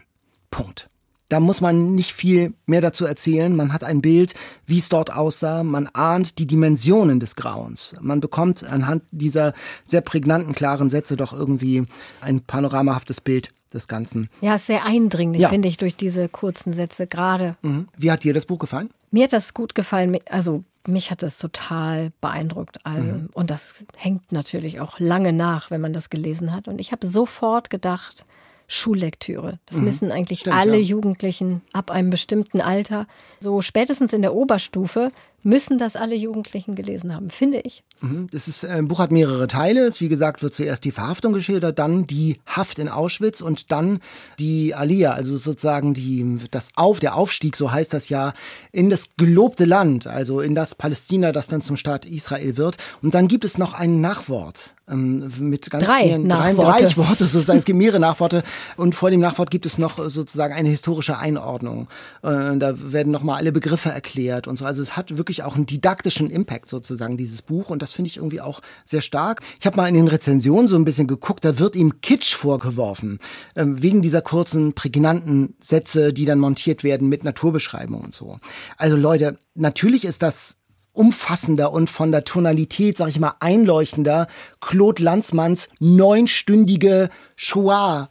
Punkt. Da muss man nicht viel mehr dazu erzählen. Man hat ein Bild, wie es dort aussah. Man ahnt die Dimensionen des Grauens. Man bekommt anhand dieser sehr prägnanten, klaren Sätze doch irgendwie ein panoramahaftes Bild des Ganzen. Ja, sehr eindringlich, ja. finde ich, durch diese kurzen Sätze gerade. Mhm. Wie hat dir das Buch gefallen? Mir hat das gut gefallen. Also mich hat das total beeindruckt. Also, mhm. Und das hängt natürlich auch lange nach, wenn man das gelesen hat. Und ich habe sofort gedacht, Schullektüre. Das mhm. müssen eigentlich Stimmt, alle ja. Jugendlichen ab einem bestimmten Alter, so spätestens in der Oberstufe, müssen das alle Jugendlichen gelesen haben, finde ich. Mhm. Das ist, ein äh, Buch hat mehrere Teile. Es, wie gesagt, wird zuerst die Verhaftung geschildert, dann die Haft in Auschwitz und dann die Aliyah, also sozusagen die, das Auf, der Aufstieg, so heißt das ja, in das gelobte Land, also in das Palästina, das dann zum Staat Israel wird. Und dann gibt es noch ein Nachwort ähm, mit ganz drei vielen Nachworte. drei, Worte sozusagen. Es gibt mehrere Nachworte und vor dem Nachwort gibt es noch sozusagen eine historische Einordnung. Äh, da werden nochmal alle Begriffe erklärt und so. Also es hat wirklich auch einen didaktischen Impact sozusagen dieses Buch und das finde ich irgendwie auch sehr stark. Ich habe mal in den Rezensionen so ein bisschen geguckt, da wird ihm Kitsch vorgeworfen, ähm, wegen dieser kurzen, prägnanten Sätze, die dann montiert werden mit Naturbeschreibung und so. Also Leute, natürlich ist das umfassender und von der Tonalität, sag ich mal, einleuchtender Claude Lanzmanns neunstündige Shoah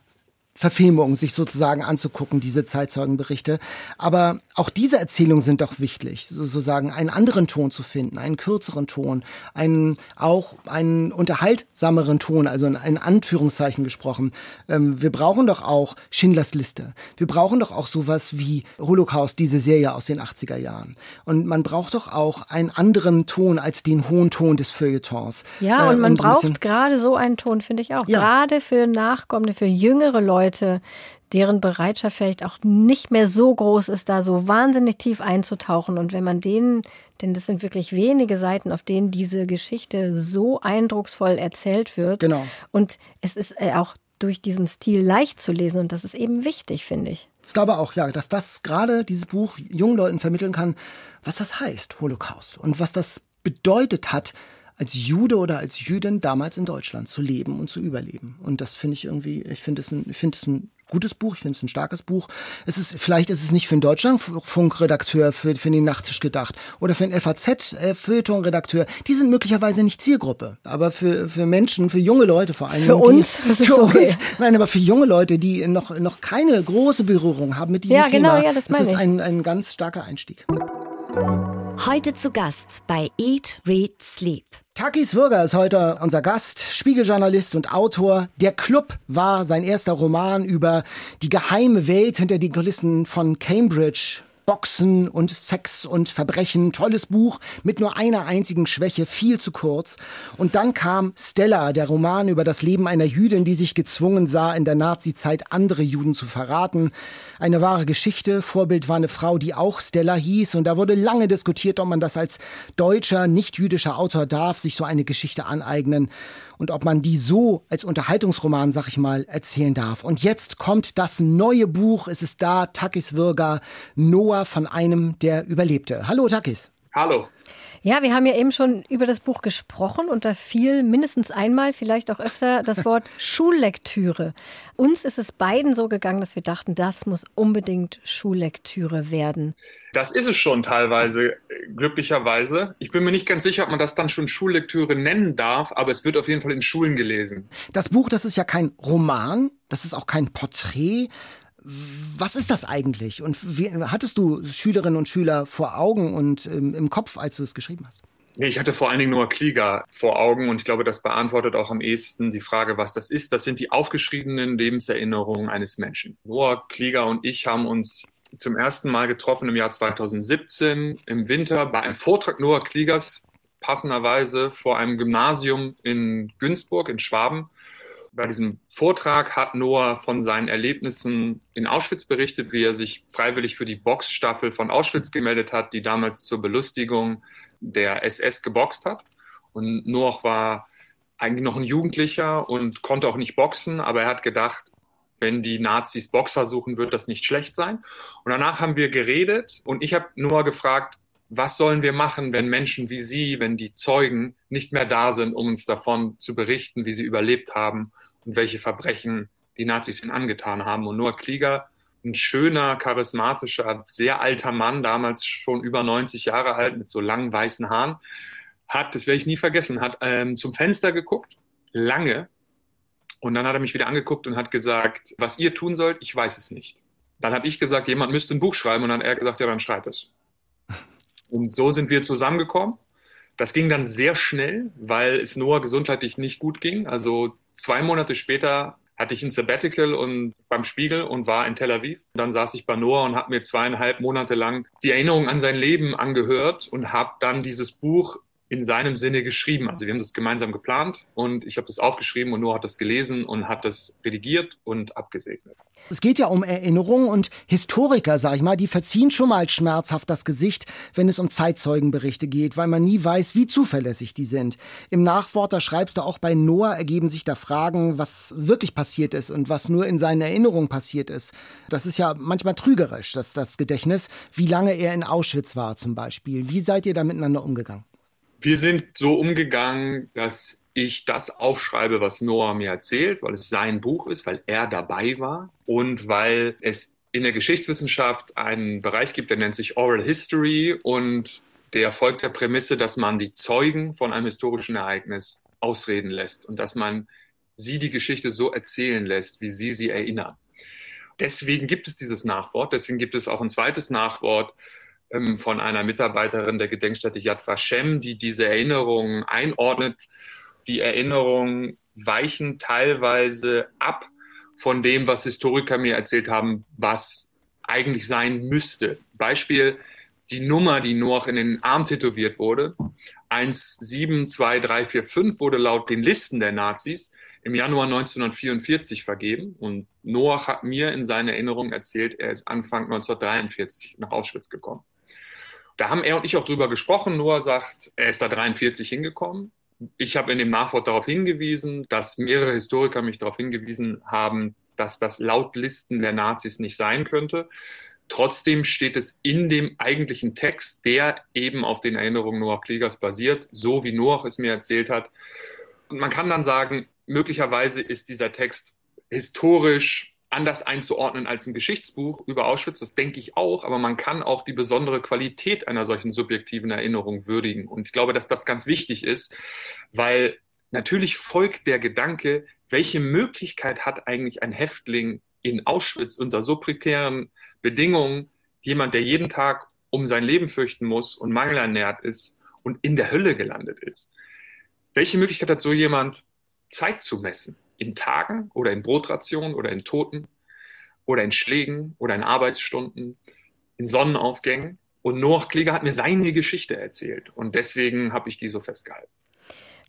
Verfilmung sich sozusagen anzugucken, diese Zeitzeugenberichte. Aber auch diese Erzählungen sind doch wichtig, sozusagen einen anderen Ton zu finden, einen kürzeren Ton, einen auch einen unterhaltsameren Ton, also in, in Anführungszeichen gesprochen. Ähm, wir brauchen doch auch Schindlers Liste. Wir brauchen doch auch sowas wie Holocaust, diese Serie aus den 80er Jahren. Und man braucht doch auch einen anderen Ton als den hohen Ton des Feuilletons. Ja, äh, und man um so braucht gerade so einen Ton, finde ich auch. Ja. Gerade für Nachkommende, für jüngere Leute Leute, deren Bereitschaft vielleicht auch nicht mehr so groß ist, da so wahnsinnig tief einzutauchen. Und wenn man denen, denn das sind wirklich wenige Seiten, auf denen diese Geschichte so eindrucksvoll erzählt wird. Genau. Und es ist äh, auch durch diesen Stil leicht zu lesen und das ist eben wichtig, finde ich. Ich glaube auch, ja, dass das gerade dieses Buch jungen Leuten vermitteln kann, was das heißt, Holocaust und was das bedeutet hat, als Jude oder als Jüdin damals in Deutschland zu leben und zu überleben. Und das finde ich irgendwie, ich finde es ein, ich finde es ein gutes Buch, ich finde es ein starkes Buch. Es ist, vielleicht ist es nicht für einen Deutschlandfunkredakteur für, für den Nachttisch gedacht oder für einen FAZ-Feuilleton-Redakteur. Die sind möglicherweise nicht Zielgruppe. Aber für, für Menschen, für junge Leute vor allem. Für uns? Die, für okay. uns. Nein, aber für junge Leute, die noch, noch keine große Berührung haben mit diesem ja, Thema. Genau, ja, das, das ist ein, ein ganz starker Einstieg. Heute zu Gast bei Eat, Read, Sleep. Takis Würger ist heute unser Gast, Spiegeljournalist und Autor. Der Club war sein erster Roman über die geheime Welt hinter den Kulissen von Cambridge Boxen und Sex und Verbrechen. Tolles Buch mit nur einer einzigen Schwäche, viel zu kurz. Und dann kam Stella, der Roman über das Leben einer Jüdin, die sich gezwungen sah, in der Nazizeit andere Juden zu verraten. Eine wahre Geschichte. Vorbild war eine Frau, die auch Stella hieß. Und da wurde lange diskutiert, ob man das als deutscher, nicht jüdischer Autor darf, sich so eine Geschichte aneignen und ob man die so als Unterhaltungsroman, sag ich mal, erzählen darf. Und jetzt kommt das neue Buch. Es ist da, Takis Würger, Noah von einem, der überlebte. Hallo Takis. Hallo. Ja, wir haben ja eben schon über das Buch gesprochen und da fiel mindestens einmal, vielleicht auch öfter, das Wort Schullektüre. Uns ist es beiden so gegangen, dass wir dachten, das muss unbedingt Schullektüre werden. Das ist es schon teilweise, glücklicherweise. Ich bin mir nicht ganz sicher, ob man das dann schon Schullektüre nennen darf, aber es wird auf jeden Fall in Schulen gelesen. Das Buch, das ist ja kein Roman, das ist auch kein Porträt, was ist das eigentlich? Und wie, hattest du Schülerinnen und Schüler vor Augen und ähm, im Kopf, als du es geschrieben hast? Nee, ich hatte vor allen Dingen Noah Klieger vor Augen und ich glaube, das beantwortet auch am ehesten die Frage, was das ist. Das sind die aufgeschriebenen Lebenserinnerungen eines Menschen. Noah Klieger und ich haben uns zum ersten Mal getroffen im Jahr 2017 im Winter bei einem Vortrag Noah Kliegers, passenderweise vor einem Gymnasium in Günzburg in Schwaben. Bei diesem Vortrag hat Noah von seinen Erlebnissen in Auschwitz berichtet, wie er sich freiwillig für die Boxstaffel von Auschwitz gemeldet hat, die damals zur Belustigung der SS geboxt hat. Und Noah war eigentlich noch ein Jugendlicher und konnte auch nicht boxen, aber er hat gedacht, wenn die Nazis Boxer suchen, wird das nicht schlecht sein. Und danach haben wir geredet und ich habe Noah gefragt, was sollen wir machen, wenn Menschen wie Sie, wenn die Zeugen nicht mehr da sind, um uns davon zu berichten, wie sie überlebt haben welche Verbrechen die Nazis ihnen angetan haben. Und Noah Klieger, ein schöner, charismatischer, sehr alter Mann, damals schon über 90 Jahre alt, mit so langen weißen Haaren, hat, das werde ich nie vergessen, hat ähm, zum Fenster geguckt, lange, und dann hat er mich wieder angeguckt und hat gesagt, was ihr tun sollt, ich weiß es nicht. Dann habe ich gesagt, jemand müsste ein Buch schreiben, und dann hat er gesagt, ja, dann schreib es. Und so sind wir zusammengekommen. Das ging dann sehr schnell, weil es Noah gesundheitlich nicht gut ging. Also zwei Monate später hatte ich ein Sabbatical und beim Spiegel und war in Tel Aviv. Dann saß ich bei Noah und habe mir zweieinhalb Monate lang die Erinnerung an sein Leben angehört und habe dann dieses Buch in seinem Sinne geschrieben. Also wir haben das gemeinsam geplant und ich habe das aufgeschrieben und Noah hat das gelesen und hat das redigiert und abgesegnet. Es geht ja um Erinnerung und Historiker, sag ich mal, die verziehen schon mal schmerzhaft das Gesicht, wenn es um Zeitzeugenberichte geht, weil man nie weiß, wie zuverlässig die sind. Im Nachwort, da schreibst du auch bei Noah, ergeben sich da Fragen, was wirklich passiert ist und was nur in seinen Erinnerungen passiert ist. Das ist ja manchmal trügerisch, das, das Gedächtnis, wie lange er in Auschwitz war zum Beispiel. Wie seid ihr da miteinander umgegangen? Wir sind so umgegangen, dass ich das aufschreibe, was Noah mir erzählt, weil es sein Buch ist, weil er dabei war und weil es in der Geschichtswissenschaft einen Bereich gibt, der nennt sich Oral History und der folgt der Prämisse, dass man die Zeugen von einem historischen Ereignis ausreden lässt und dass man sie die Geschichte so erzählen lässt, wie sie sie erinnern. Deswegen gibt es dieses Nachwort, deswegen gibt es auch ein zweites Nachwort, ähm, von einer Mitarbeiterin der Gedenkstätte Yad Vashem, die diese Erinnerungen einordnet. Die Erinnerungen weichen teilweise ab von dem, was Historiker mir erzählt haben, was eigentlich sein müsste. Beispiel die Nummer, die nur auch in den Arm tätowiert wurde, 172345 wurde laut den Listen der Nazis im Januar 1944 vergeben. Und Noach hat mir in seiner Erinnerung erzählt, er ist Anfang 1943 nach Auschwitz gekommen. Da haben er und ich auch drüber gesprochen. Noah sagt, er ist da 43 hingekommen. Ich habe in dem Nachwort darauf hingewiesen, dass mehrere Historiker mich darauf hingewiesen haben, dass das laut Listen der Nazis nicht sein könnte. Trotzdem steht es in dem eigentlichen Text, der eben auf den Erinnerungen Noach Kliegers basiert, so wie Noach es mir erzählt hat. Und man kann dann sagen, möglicherweise ist dieser Text historisch anders einzuordnen als ein Geschichtsbuch über Auschwitz, das denke ich auch, aber man kann auch die besondere Qualität einer solchen subjektiven Erinnerung würdigen. Und ich glaube, dass das ganz wichtig ist, weil natürlich folgt der Gedanke, welche Möglichkeit hat eigentlich ein Häftling in Auschwitz unter so prekären Bedingungen, jemand, der jeden Tag um sein Leben fürchten muss und mangelernährt ist und in der Hölle gelandet ist. Welche Möglichkeit hat so jemand, Zeit zu messen? In Tagen oder in Brotrationen oder in Toten oder in Schlägen oder in Arbeitsstunden, in Sonnenaufgängen? Und Noach Kläger hat mir seine Geschichte erzählt und deswegen habe ich die so festgehalten.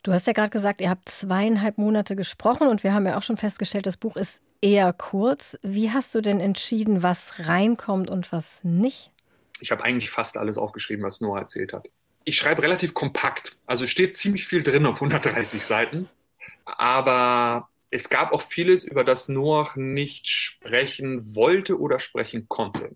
Du hast ja gerade gesagt, ihr habt zweieinhalb Monate gesprochen und wir haben ja auch schon festgestellt, das Buch ist eher kurz. Wie hast du denn entschieden, was reinkommt und was nicht? Ich habe eigentlich fast alles aufgeschrieben, was Noah erzählt hat. Ich schreibe relativ kompakt, also steht ziemlich viel drin auf 130 Seiten, aber es gab auch vieles, über das Noah nicht sprechen wollte oder sprechen konnte.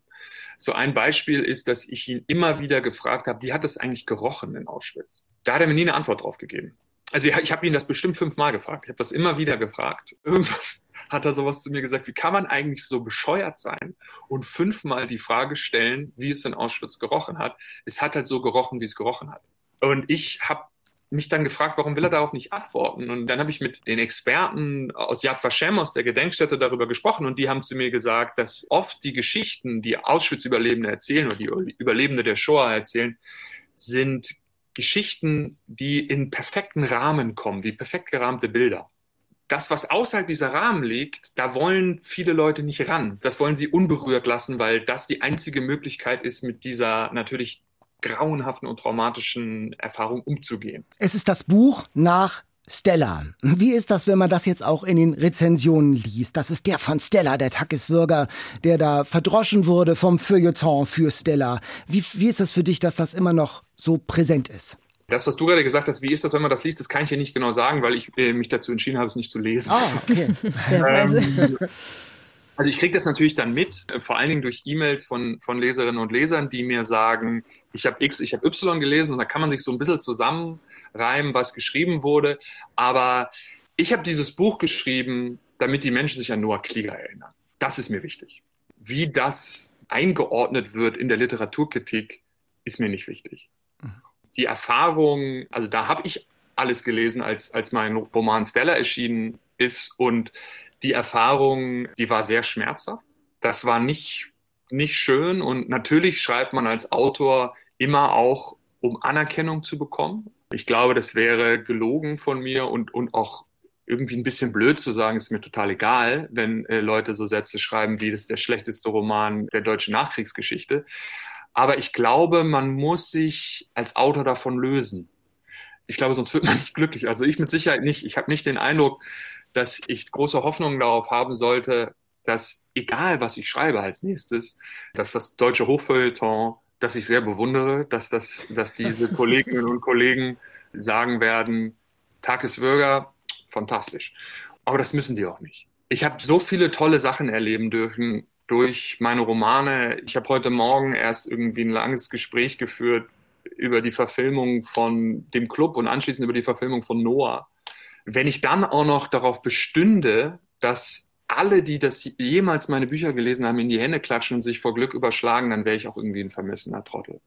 So ein Beispiel ist, dass ich ihn immer wieder gefragt habe, wie hat es eigentlich gerochen in Auschwitz? Da hat er mir nie eine Antwort drauf gegeben also ich, ich habe ihn das bestimmt fünfmal gefragt. Ich habe das immer wieder gefragt. Irgendwann hat er sowas zu mir gesagt, wie kann man eigentlich so bescheuert sein und fünfmal die Frage stellen, wie es in Auschwitz gerochen hat. Es hat halt so gerochen, wie es gerochen hat. Und ich habe mich dann gefragt, warum will er darauf nicht antworten? Und dann habe ich mit den Experten aus Yad Vashem, aus der Gedenkstätte, darüber gesprochen und die haben zu mir gesagt, dass oft die Geschichten, die Auschwitz-Überlebende erzählen oder die Überlebende der Shoah erzählen, sind Geschichten, die in perfekten Rahmen kommen, wie perfekt gerahmte Bilder. Das, was außerhalb dieser Rahmen liegt, da wollen viele Leute nicht ran. Das wollen sie unberührt lassen, weil das die einzige Möglichkeit ist, mit dieser natürlich grauenhaften und traumatischen Erfahrung umzugehen. Es ist das Buch nach Stella. Wie ist das, wenn man das jetzt auch in den Rezensionen liest? Das ist der von Stella, der Tagesbürger, der da verdroschen wurde vom Feuilleton für Stella. Wie, wie ist das für dich, dass das immer noch so präsent ist? Das, was du gerade gesagt hast, wie ist das, wenn man das liest, das kann ich ja nicht genau sagen, weil ich äh, mich dazu entschieden habe, es nicht zu lesen. Ah, okay. Sehr weise. Ähm, also ich kriege das natürlich dann mit, äh, vor allen Dingen durch E-Mails von, von Leserinnen und Lesern, die mir sagen, ich habe X, ich habe Y gelesen und da kann man sich so ein bisschen zusammenreimen, was geschrieben wurde. Aber ich habe dieses Buch geschrieben, damit die Menschen sich an Noah Klieger erinnern. Das ist mir wichtig. Wie das eingeordnet wird in der Literaturkritik, ist mir nicht wichtig. Die Erfahrung, also da habe ich alles gelesen, als, als mein Roman Stella erschienen ist und die Erfahrung, die war sehr schmerzhaft. Das war nicht, nicht schön und natürlich schreibt man als Autor immer auch, um Anerkennung zu bekommen. Ich glaube, das wäre gelogen von mir und, und auch irgendwie ein bisschen blöd zu sagen, ist mir total egal, wenn äh, Leute so Sätze schreiben, wie das ist der schlechteste Roman der deutschen Nachkriegsgeschichte. Aber ich glaube, man muss sich als Autor davon lösen. Ich glaube, sonst wird man nicht glücklich. Also ich mit Sicherheit nicht. Ich habe nicht den Eindruck, dass ich große Hoffnung darauf haben sollte, dass egal was ich schreibe als nächstes, dass das deutsche Hochfeuilleton, das ich sehr bewundere, dass, das, dass diese Kolleginnen und Kollegen sagen werden, Tagesbürger, fantastisch. Aber das müssen die auch nicht. Ich habe so viele tolle Sachen erleben dürfen durch meine Romane. Ich habe heute Morgen erst irgendwie ein langes Gespräch geführt über die Verfilmung von dem Club und anschließend über die Verfilmung von Noah. Wenn ich dann auch noch darauf bestünde, dass alle, die das jemals meine Bücher gelesen haben, in die Hände klatschen und sich vor Glück überschlagen, dann wäre ich auch irgendwie ein vermissener Trottel.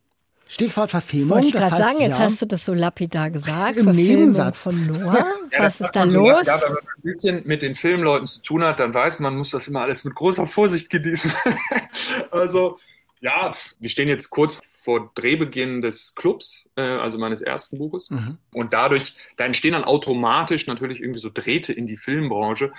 Stichwort Verfilmung. Wollte ich gerade sagen, jetzt ja. hast du das so lapidar gesagt. Im Nebensatz. Von Noah. ja, Was ist da los? Ja, wenn man ein bisschen mit den Filmleuten zu tun hat, dann weiß man, muss das immer alles mit großer Vorsicht genießen. also, ja, wir stehen jetzt kurz vor Drehbeginn des Clubs, äh, also meines ersten Buches. Mhm. Und dadurch, da entstehen dann automatisch natürlich irgendwie so Drähte in die Filmbranche.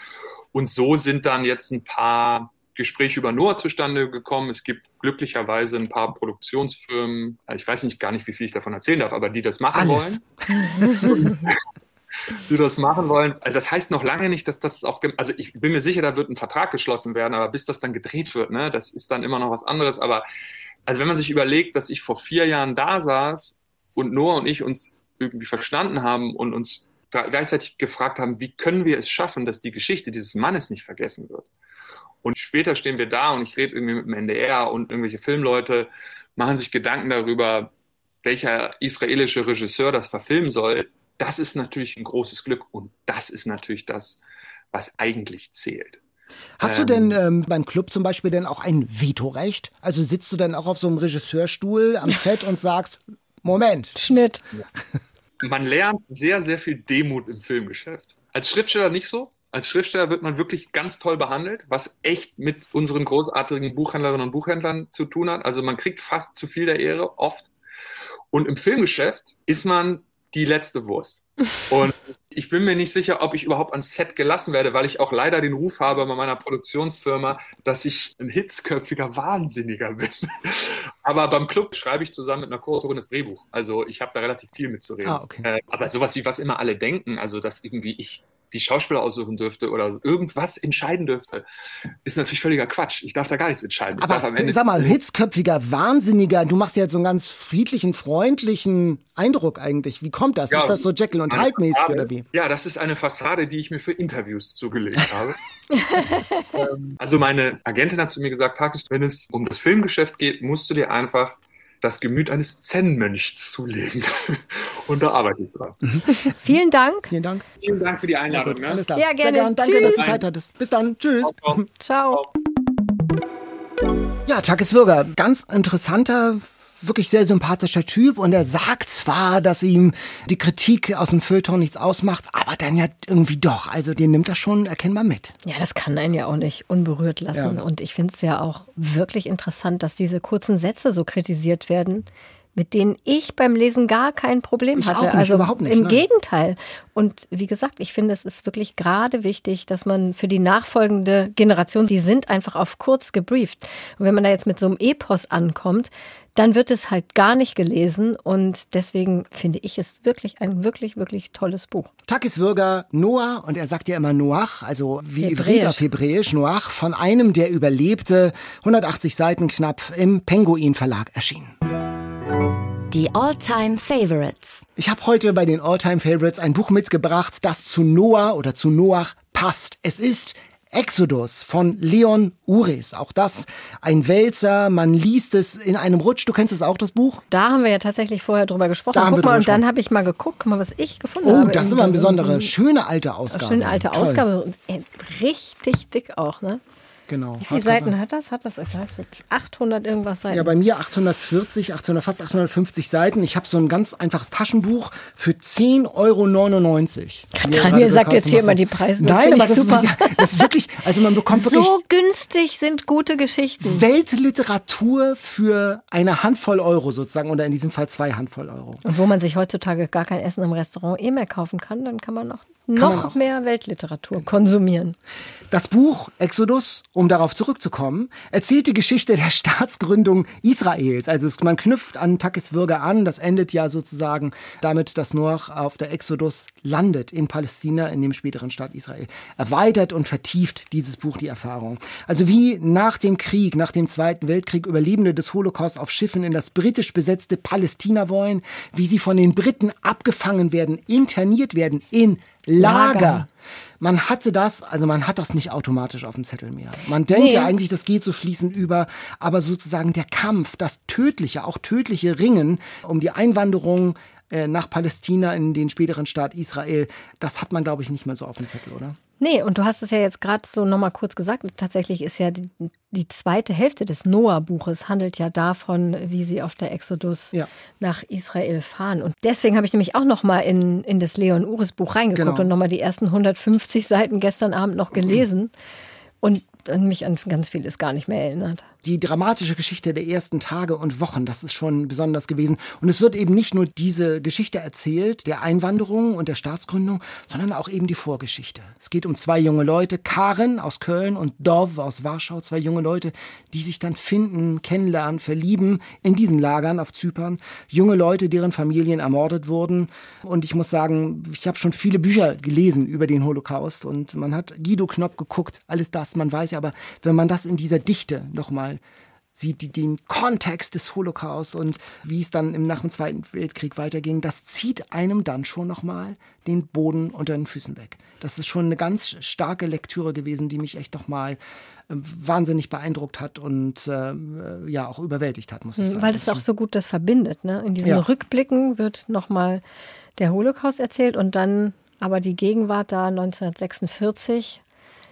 Und so sind dann jetzt ein paar Gespräche über Noah zustande gekommen. Es gibt glücklicherweise ein paar Produktionsfirmen, ich weiß nicht gar nicht, wie viel ich davon erzählen darf, aber die das machen Alles. wollen. die das machen wollen. Also das heißt noch lange nicht, dass das auch, also ich bin mir sicher, da wird ein Vertrag geschlossen werden, aber bis das dann gedreht wird, ne, das ist dann immer noch was anderes. Aber also wenn man sich überlegt, dass ich vor vier Jahren da saß und Noah und ich uns irgendwie verstanden haben und uns gleichzeitig gefragt haben, wie können wir es schaffen, dass die Geschichte dieses Mannes nicht vergessen wird. Und später stehen wir da und ich rede irgendwie mit dem NDR und irgendwelche Filmleute machen sich Gedanken darüber, welcher israelische Regisseur das verfilmen soll. Das ist natürlich ein großes Glück und das ist natürlich das, was eigentlich zählt. Hast ähm, du denn ähm, beim Club zum Beispiel denn auch ein Vetorecht? Also sitzt du dann auch auf so einem Regisseurstuhl am Set und sagst, Moment. Schnitt. Man lernt sehr, sehr viel Demut im Filmgeschäft. Als Schriftsteller nicht so. Als Schriftsteller wird man wirklich ganz toll behandelt, was echt mit unseren großartigen Buchhändlerinnen und Buchhändlern zu tun hat. Also man kriegt fast zu viel der Ehre, oft. Und im Filmgeschäft ist man die letzte Wurst. Und ich bin mir nicht sicher, ob ich überhaupt ans Set gelassen werde, weil ich auch leider den Ruf habe bei meiner Produktionsfirma, dass ich ein hitzköpfiger Wahnsinniger bin. Aber beim Club schreibe ich zusammen mit einer Co-Autorin das Drehbuch. Also ich habe da relativ viel mitzureden. Ah, okay. Äh, aber sowas wie was immer alle denken, also dass irgendwie ich die Schauspieler aussuchen dürfte oder irgendwas entscheiden dürfte, ist natürlich völliger Quatsch. Ich darf da gar nichts entscheiden. Aber sag mal, hitzköpfiger, wahnsinniger, du machst ja jetzt so einen ganz friedlichen, freundlichen Eindruck eigentlich. Wie kommt das? Ja, ist das so Jekyll und Hyde mäßig oder wie? Ja, das ist eine Fassade, die ich mir für Interviews zugelegt habe. Ähm, also meine Agentin hat zu mir gesagt, Takis, wenn es um das Filmgeschäft geht, musst du dir einfach das Gemüt eines Zen-Mönchs zulegen. Und da arbeite ich dran. Mhm. Vielen Dank. Vielen Dank. Vielen Dank für die Einladung. Ja, ne? Alles klar. Ja, gerne. Sehr gern. Danke, Tschüss. dass du Zeit hattest. Bis dann. Tschüss. Ciao. Ciao. Ja, Takis Würger, ganz interessanter wirklich sehr sympathischer Typ und er sagt zwar, dass ihm die Kritik aus dem Feuilleton nichts ausmacht, aber dann ja irgendwie doch. Also den nimmt er schon erkennbar mit. Ja, das kann einen ja auch nicht unberührt lassen. Ja. Und ich finde es ja auch wirklich interessant, dass diese kurzen Sätze so kritisiert werden mit denen ich beim Lesen gar kein Problem hatte. Nicht, also überhaupt nicht. Im nein. Gegenteil. Und wie gesagt, ich finde, es ist wirklich gerade wichtig, dass man für die nachfolgende Generation, die sind einfach auf kurz gebrieft. Und wenn man da jetzt mit so einem Epos ankommt, dann wird es halt gar nicht gelesen und deswegen finde ich es wirklich ein wirklich, wirklich tolles Buch. Takis Würger Noah, und er sagt ja immer Noach, also wie Hebräisch. auf Hebräisch, Noach, von einem, der überlebte, 180 Seiten knapp im Penguin Verlag erschienen. Die All-Time Favorites. Ich habe heute bei den All-Time Favorites ein Buch mitgebracht, das zu Noah oder zu Noach passt. Es ist Exodus von Leon Uris. Auch das ein Wälzer. Man liest es in einem Rutsch. Du kennst es auch, das Buch? Da haben wir ja tatsächlich vorher drüber gesprochen. Da Guck mal, und dann habe ich mal geguckt, mal, was ich gefunden oh, habe. Oh, das ist immer eine besondere, schöne alte Ausgabe. Schöne alte Toll. Ausgabe. Richtig dick auch, ne? Genau. Wie viele Seiten hat das? Hat das ich weiß 800 irgendwas Seiten? Ja, bei mir 840, 800, fast 850 Seiten. Ich habe so ein ganz einfaches Taschenbuch für 10,99 Euro. Daniel sagt jetzt hier immer die Preise. Nein, aber das ist, das ist, wirklich, also man bekommt wirklich... So günstig sind gute Geschichten. Weltliteratur für eine Handvoll Euro sozusagen oder in diesem Fall zwei Handvoll Euro. Und wo man sich heutzutage gar kein Essen im Restaurant eh mehr kaufen kann, dann kann man noch noch mehr Weltliteratur konsumieren. Das Buch Exodus, um darauf zurückzukommen, erzählt die Geschichte der Staatsgründung Israels. Also man knüpft an Takis Würger an. Das endet ja sozusagen damit, dass Noach auf der Exodus landet in Palästina, in dem späteren Staat Israel. Erweitert und vertieft dieses Buch die Erfahrung. Also wie nach dem Krieg, nach dem Zweiten Weltkrieg Überlebende des Holocaust auf Schiffen in das britisch besetzte Palästina wollen, wie sie von den Briten abgefangen werden, interniert werden in Lager. Lager. Man hatte das, also man hat das nicht automatisch auf dem Zettel mehr. Man denkt nee. ja eigentlich, das geht so fließend über, aber sozusagen der Kampf, das tödliche, auch tödliche Ringen um die Einwanderung äh, nach Palästina in den späteren Staat Israel, das hat man, glaube ich, nicht mehr so auf dem Zettel, oder? Nee, und du hast es ja jetzt gerade so nochmal kurz gesagt. Tatsächlich ist ja die, die zweite Hälfte des Noah-Buches handelt ja davon, wie sie auf der Exodus ja. nach Israel fahren. Und deswegen habe ich nämlich auch nochmal in, in das Leon Uris Buch reingeguckt genau. und nochmal die ersten 150 Seiten gestern Abend noch gelesen. Und mich an ganz vieles gar nicht mehr erinnert die dramatische Geschichte der ersten Tage und Wochen, das ist schon besonders gewesen. Und es wird eben nicht nur diese Geschichte erzählt, der Einwanderung und der Staatsgründung, sondern auch eben die Vorgeschichte. Es geht um zwei junge Leute, Karen aus Köln und Dov aus Warschau, zwei junge Leute, die sich dann finden, kennenlernen, verlieben in diesen Lagern auf Zypern. Junge Leute, deren Familien ermordet wurden. Und ich muss sagen, ich habe schon viele Bücher gelesen über den Holocaust und man hat Guido Knopp geguckt, alles das, man weiß ja, aber wenn man das in dieser Dichte nochmal sieht die, den Kontext des Holocaust und wie es dann im nach dem Zweiten Weltkrieg weiterging, das zieht einem dann schon nochmal den Boden unter den Füßen weg. Das ist schon eine ganz starke Lektüre gewesen, die mich echt nochmal äh, wahnsinnig beeindruckt hat und äh, ja auch überwältigt hat, muss ich hm, sagen. Weil es auch so gut das verbindet. Ne? In diesen ja. Rückblicken wird nochmal der Holocaust erzählt und dann aber die Gegenwart da 1946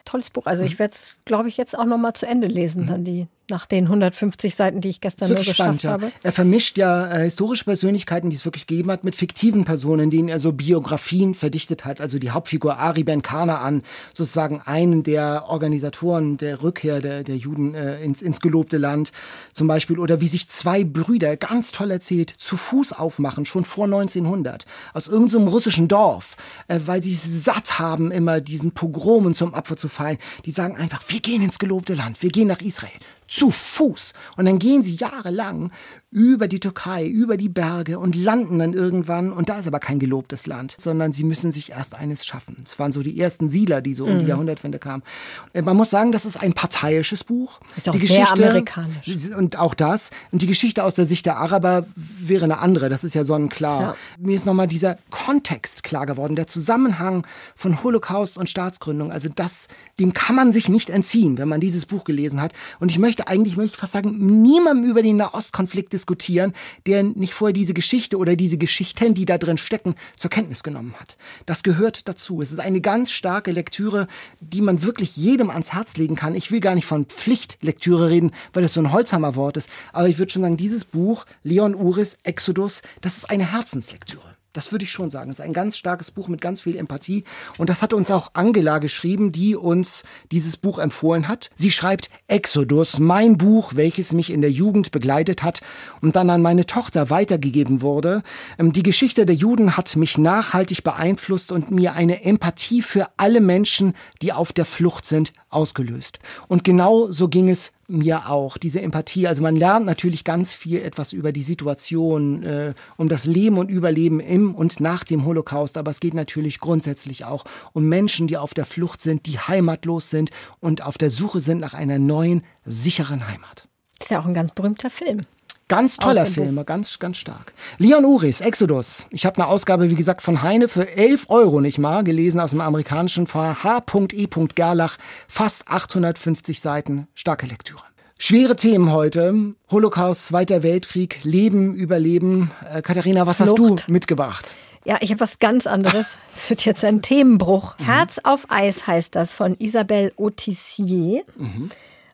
tolles Buch. Also ich mhm. werde es, glaube ich, jetzt auch noch mal zu Ende lesen, mhm. dann die nach den 150 Seiten, die ich gestern nur geschafft spannend, ja. habe. Er vermischt ja äh, historische Persönlichkeiten, die es wirklich gegeben hat, mit fiktiven Personen, denen er so Biografien verdichtet hat. Also die Hauptfigur Ari Ben Kanaan, sozusagen einen der Organisatoren der Rückkehr der, der Juden äh, ins, ins gelobte Land zum Beispiel. Oder wie sich zwei Brüder, ganz toll erzählt, zu Fuß aufmachen, schon vor 1900, aus irgendeinem so russischen Dorf, äh, weil sie satt haben, immer diesen Pogromen zum Opfer zu fallen. Die sagen einfach, wir gehen ins gelobte Land, wir gehen nach Israel zu Fuß. Und dann gehen sie jahrelang über die Türkei, über die Berge und landen dann irgendwann. Und da ist aber kein gelobtes Land, sondern sie müssen sich erst eines schaffen. Es waren so die ersten Siedler, die so um die mhm. Jahrhundertwende kamen. Äh, man muss sagen, das ist ein parteiisches Buch. Ist auch die sehr Geschichte, amerikanisch. Und auch das. Und die Geschichte aus der Sicht der Araber wäre eine andere. Das ist ja sonnenklar. Ja. Mir ist nochmal dieser Kontext klar geworden, der Zusammenhang von Holocaust und Staatsgründung. Also das, dem kann man sich nicht entziehen, wenn man dieses Buch gelesen hat. Und ich möchte eigentlich, möchte ich fast sagen, niemandem über den Nahostkonflikt diskutieren, der nicht vorher diese Geschichte oder diese Geschichten, die da drin stecken, zur Kenntnis genommen hat. Das gehört dazu. Es ist eine ganz starke Lektüre, die man wirklich jedem ans Herz legen kann. Ich will gar nicht von Pflichtlektüre reden, weil das so ein Holzhammerwort ist. Aber ich würde schon sagen, dieses Buch, Leon Uris, Exodus, das ist eine Herzenslektüre. Das würde ich schon sagen. Es ist ein ganz starkes Buch mit ganz viel Empathie. Und das hat uns auch Angela geschrieben, die uns dieses Buch empfohlen hat. Sie schreibt Exodus, mein Buch, welches mich in der Jugend begleitet hat und dann an meine Tochter weitergegeben wurde. Ähm, die Geschichte der Juden hat mich nachhaltig beeinflusst und mir eine Empathie für alle Menschen, die auf der Flucht sind, ausgelöst. Und genau so ging es mir auch, diese Empathie. Also man lernt natürlich ganz viel etwas über die Situation, äh, um das Leben und Überleben im und nach dem Holocaust. Aber es geht natürlich grundsätzlich auch um Menschen, die auf der Flucht sind, die heimatlos sind und auf der Suche sind nach einer neuen, sicheren Heimat. Das ist ja auch ein ganz berühmter Film. Ganz toller Film, ganz, ganz stark. Leon Uris, Exodus. Ich habe eine Ausgabe, wie gesagt, von Heine für 11 Euro, nicht mal, gelesen aus dem amerikanischen Fall H.E. Gerlach. Fast 850 Seiten, starke Lektüre. Schwere Themen heute. Holocaust, Zweiter Weltkrieg, Leben, Überleben. Äh, Katharina, was Flucht. hast du mitgebracht? Ja, ich habe was ganz anderes. Es wird jetzt ein Themenbruch. Mhm. Herz auf Eis heißt das von Isabelle Autissier. Mhm.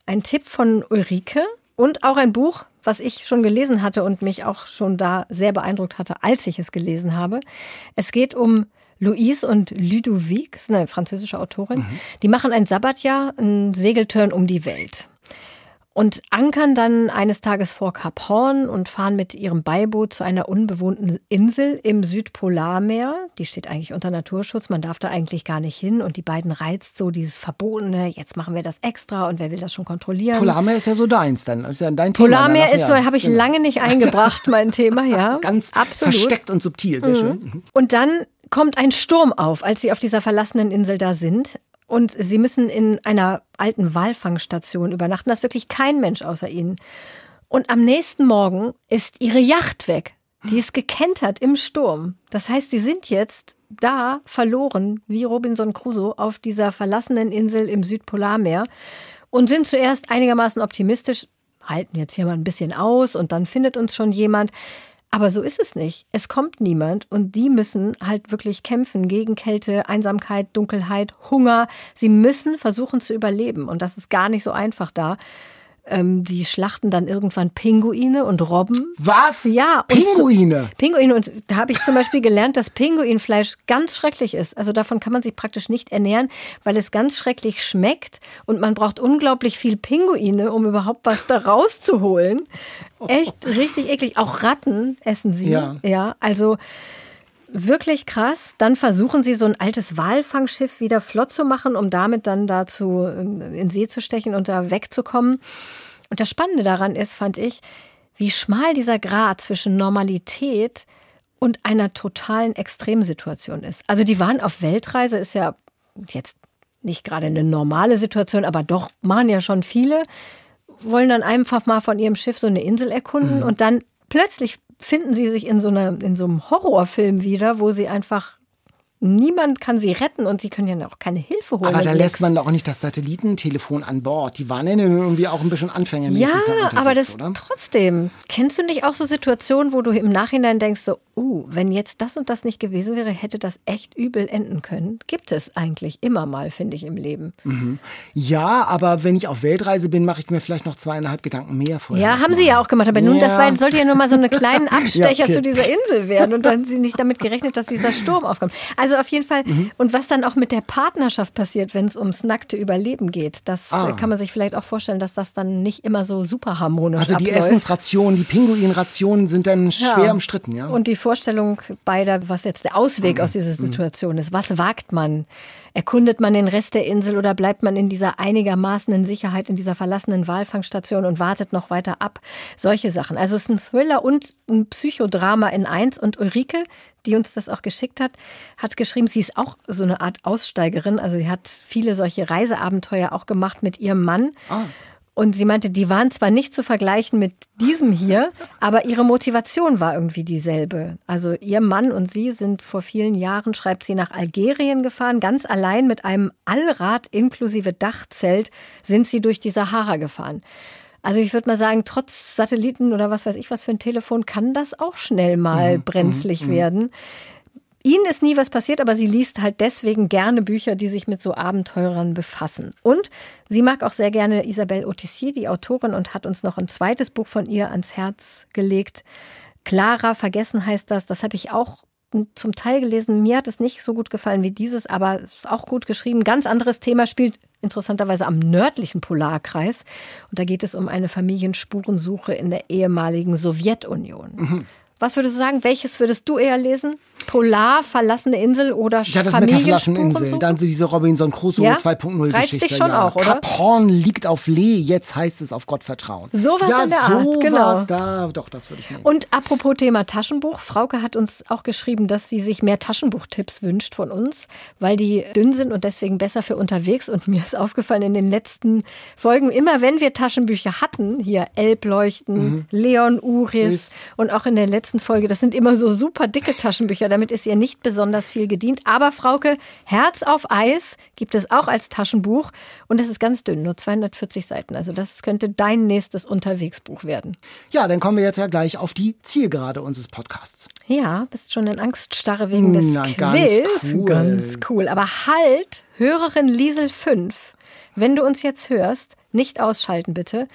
Ein Tipp von Ulrike und auch ein Buch, was ich schon gelesen hatte und mich auch schon da sehr beeindruckt hatte, als ich es gelesen habe. Es geht um Louise und Ludovic, das ist eine französische Autorin. Mhm. Die machen ein Sabbatjahr, einen Segelturn um die Welt und ankern dann eines Tages vor Kap Horn und fahren mit ihrem Beiboot zu einer unbewohnten Insel im Südpolarmeer. Die steht eigentlich unter Naturschutz, man darf da eigentlich gar nicht hin und die beiden reizt so dieses Verbotene, jetzt machen wir das extra und wer will das schon kontrollieren. Polarmeer ist ja so deins dann, ist ja dein Thema. Polarmeer ist so, habe ich genau. lange nicht eingebracht, mein Thema, ja. Ganz Absolut. versteckt und subtil, sehr mhm. schön. Mhm. Und dann kommt ein Sturm auf, als sie auf dieser verlassenen Insel da sind. Und sie müssen in einer alten Walfangstation übernachten. Da ist wirklich kein Mensch außer ihnen. Und am nächsten Morgen ist ihre Yacht weg. Die ist gekentert im Sturm. Das heißt, sie sind jetzt da verloren, wie Robinson Crusoe, auf dieser verlassenen Insel im Südpolarmeer und sind zuerst einigermaßen optimistisch, halten jetzt hier mal ein bisschen aus und dann findet uns schon jemand. Aber so ist es nicht. Es kommt niemand und die müssen halt wirklich kämpfen gegen Kälte, Einsamkeit, Dunkelheit, Hunger. Sie müssen versuchen zu überleben und das ist gar nicht so einfach da. Ähm, die schlachten dann irgendwann Pinguine und Robben. Was? Ja. Pinguine? So, Pinguine. Und da habe ich zum Beispiel gelernt, dass Pinguinfleisch ganz schrecklich ist. Also davon kann man sich praktisch nicht ernähren, weil es ganz schrecklich schmeckt und man braucht unglaublich viel Pinguine, um überhaupt was da rauszuholen. Echt richtig eklig. Auch Ratten essen sie. Ja. Ja, also wirklich krass. Dann versuchen sie so ein altes Walfangschiff wieder flott zu machen, um damit dann dazu in See zu stechen und da wegzukommen. Und das Spannende daran ist, fand ich, wie schmal dieser Grad zwischen Normalität und einer totalen Extremsituation ist. Also die waren auf Weltreise, ist ja jetzt nicht gerade eine normale Situation, aber doch machen ja schon viele wollen dann einfach mal von ihrem Schiff so eine Insel erkunden mhm. und dann plötzlich finden sie sich in so, einer, in so einem Horrorfilm wieder, wo sie einfach Niemand kann sie retten und sie können ja auch keine Hilfe holen. Aber da lässt man doch auch nicht das Satellitentelefon an Bord. Die waren ja irgendwie auch ein bisschen anfängermäßig. Ja, da aber das oder? trotzdem. Kennst du nicht auch so Situationen, wo du im Nachhinein denkst, so, uh, wenn jetzt das und das nicht gewesen wäre, hätte das echt übel enden können? Gibt es eigentlich immer mal, finde ich, im Leben. Mhm. Ja, aber wenn ich auf Weltreise bin, mache ich mir vielleicht noch zweieinhalb Gedanken mehr vorher. Ja, haben mal. sie ja auch gemacht. Aber ja. nun, das war, sollte ja nur mal so eine kleinen Abstecher ja, okay. zu dieser Insel werden. Und dann haben sie nicht damit gerechnet, dass dieser Sturm aufkommt. Also also auf jeden Fall. Mhm. Und was dann auch mit der Partnerschaft passiert, wenn es ums nackte Überleben geht, das ah. kann man sich vielleicht auch vorstellen, dass das dann nicht immer so super harmonisch Also die abläuft. Essensrationen, die Pinguinrationen sind dann schwer ja. umstritten, ja. Und die Vorstellung beider, was jetzt der Ausweg mhm. aus dieser mhm. Situation ist. Was wagt man? Erkundet man den Rest der Insel oder bleibt man in dieser einigermaßen in Sicherheit in dieser verlassenen Walfangstation und wartet noch weiter ab? Solche Sachen. Also es ist ein Thriller und ein Psychodrama in eins. Und Ulrike, die uns das auch geschickt hat, hat geschrieben, sie ist auch so eine Art Aussteigerin. Also sie hat viele solche Reiseabenteuer auch gemacht mit ihrem Mann. Ah. Und sie meinte, die waren zwar nicht zu vergleichen mit diesem hier, aber ihre Motivation war irgendwie dieselbe. Also ihr Mann und sie sind vor vielen Jahren, schreibt sie, nach Algerien gefahren. Ganz allein mit einem Allrad inklusive Dachzelt sind sie durch die Sahara gefahren. Also ich würde mal sagen, trotz Satelliten oder was weiß ich was für ein Telefon kann das auch schnell mal mhm, brenzlig mhm, werden. Ihnen ist nie was passiert, aber sie liest halt deswegen gerne Bücher, die sich mit so Abenteurern befassen. Und sie mag auch sehr gerne Isabelle Autissier, die Autorin, und hat uns noch ein zweites Buch von ihr ans Herz gelegt. Clara, vergessen heißt das. Das habe ich auch zum Teil gelesen. Mir hat es nicht so gut gefallen wie dieses, aber es ist auch gut geschrieben. Ganz anderes Thema spielt interessanterweise am nördlichen Polarkreis. Und da geht es um eine Familienspurensuche in der ehemaligen Sowjetunion. Mhm. Was würdest du sagen? Welches würdest du eher lesen? Polar, verlassene Insel oder Ja, das mit der verlassenen Insel. Dann diese Robinson Crusoe ja? 2.0 Geschichte. dich schon ja. auch, oder? Kap Horn liegt auf Lee, jetzt heißt es auf Gott vertrauen. So was ja, in der so Art, genau. da. Doch, das würde ich nehmen. Und apropos Thema Taschenbuch, Frauke hat uns auch geschrieben, dass sie sich mehr Taschenbuchtipps wünscht von uns, weil die dünn sind und deswegen besser für unterwegs. Und mir ist aufgefallen in den letzten Folgen, immer wenn wir Taschenbücher hatten, hier Elbleuchten, mhm. Leon Uris ist. und auch in der letzten Folge, das sind immer so super dicke Taschenbücher. Damit ist ihr nicht besonders viel gedient. Aber Frauke, Herz auf Eis gibt es auch als Taschenbuch. Und es ist ganz dünn, nur 240 Seiten. Also das könnte dein nächstes Unterwegsbuch werden. Ja, dann kommen wir jetzt ja gleich auf die Zielgerade unseres Podcasts. Ja, bist schon in Angststarre wegen des Na, Quiz. Ganz cool. ganz cool. Aber halt, Hörerin Liesel 5, wenn du uns jetzt hörst, nicht ausschalten bitte.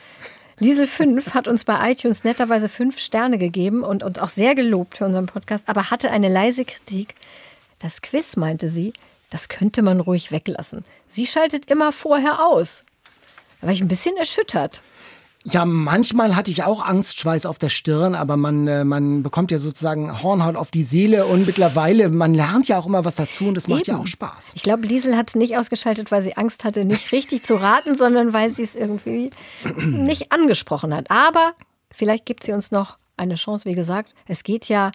Liesel 5 hat uns bei iTunes netterweise fünf Sterne gegeben und uns auch sehr gelobt für unseren Podcast, aber hatte eine leise Kritik. Das Quiz, meinte sie, das könnte man ruhig weglassen. Sie schaltet immer vorher aus. Da war ich ein bisschen erschüttert. Ja, manchmal hatte ich auch Angstschweiß auf der Stirn, aber man, äh, man bekommt ja sozusagen Hornhaut auf die Seele und mittlerweile, man lernt ja auch immer was dazu und das macht Eben. ja auch Spaß. Ich glaube, Liesel hat es nicht ausgeschaltet, weil sie Angst hatte, nicht richtig zu raten, sondern weil sie es irgendwie nicht angesprochen hat. Aber vielleicht gibt sie uns noch eine Chance, wie gesagt. Es geht ja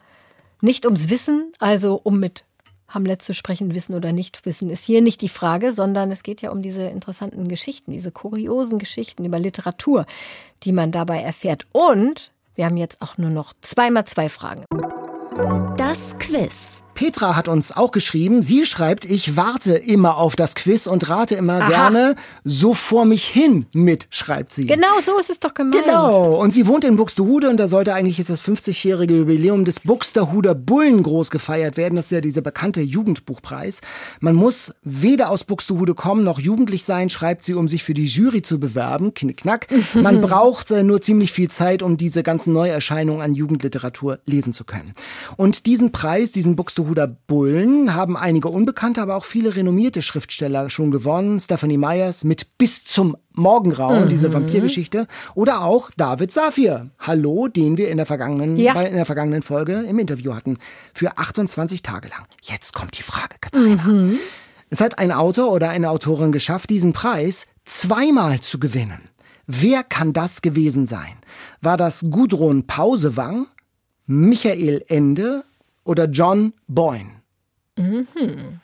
nicht ums Wissen, also um mit Hamlet zu sprechen, wissen oder nicht wissen, ist hier nicht die Frage, sondern es geht ja um diese interessanten Geschichten, diese kuriosen Geschichten über Literatur, die man dabei erfährt. Und wir haben jetzt auch nur noch zweimal zwei Fragen. Das Quiz. Petra hat uns auch geschrieben, sie schreibt, ich warte immer auf das Quiz und rate immer Aha. gerne so vor mich hin mit, schreibt sie. Genau, so ist es doch gemeint. Genau, und sie wohnt in Buxtehude und da sollte eigentlich jetzt das 50-jährige Jubiläum des Buxtehuder Bullen groß gefeiert werden. Das ist ja dieser bekannte Jugendbuchpreis. Man muss weder aus Buxtehude kommen noch jugendlich sein, schreibt sie, um sich für die Jury zu bewerben. Knickknack. Man braucht äh, nur ziemlich viel Zeit, um diese ganzen Neuerscheinungen an Jugendliteratur lesen zu können. Und diesen Preis, diesen Buxtehuder Bullen, haben einige unbekannte, aber auch viele renommierte Schriftsteller schon gewonnen. Stephanie Myers mit Bis zum Morgengrauen, mhm. diese Vampirgeschichte. Oder auch David Safir. Hallo, den wir in der vergangenen, ja. in der vergangenen Folge im Interview hatten. Für 28 Tage lang. Jetzt kommt die Frage, Katharina. Mhm. Es hat ein Autor oder eine Autorin geschafft, diesen Preis zweimal zu gewinnen. Wer kann das gewesen sein? War das Gudrun Pausewang, Michael Ende oder John Boyne? Mhm.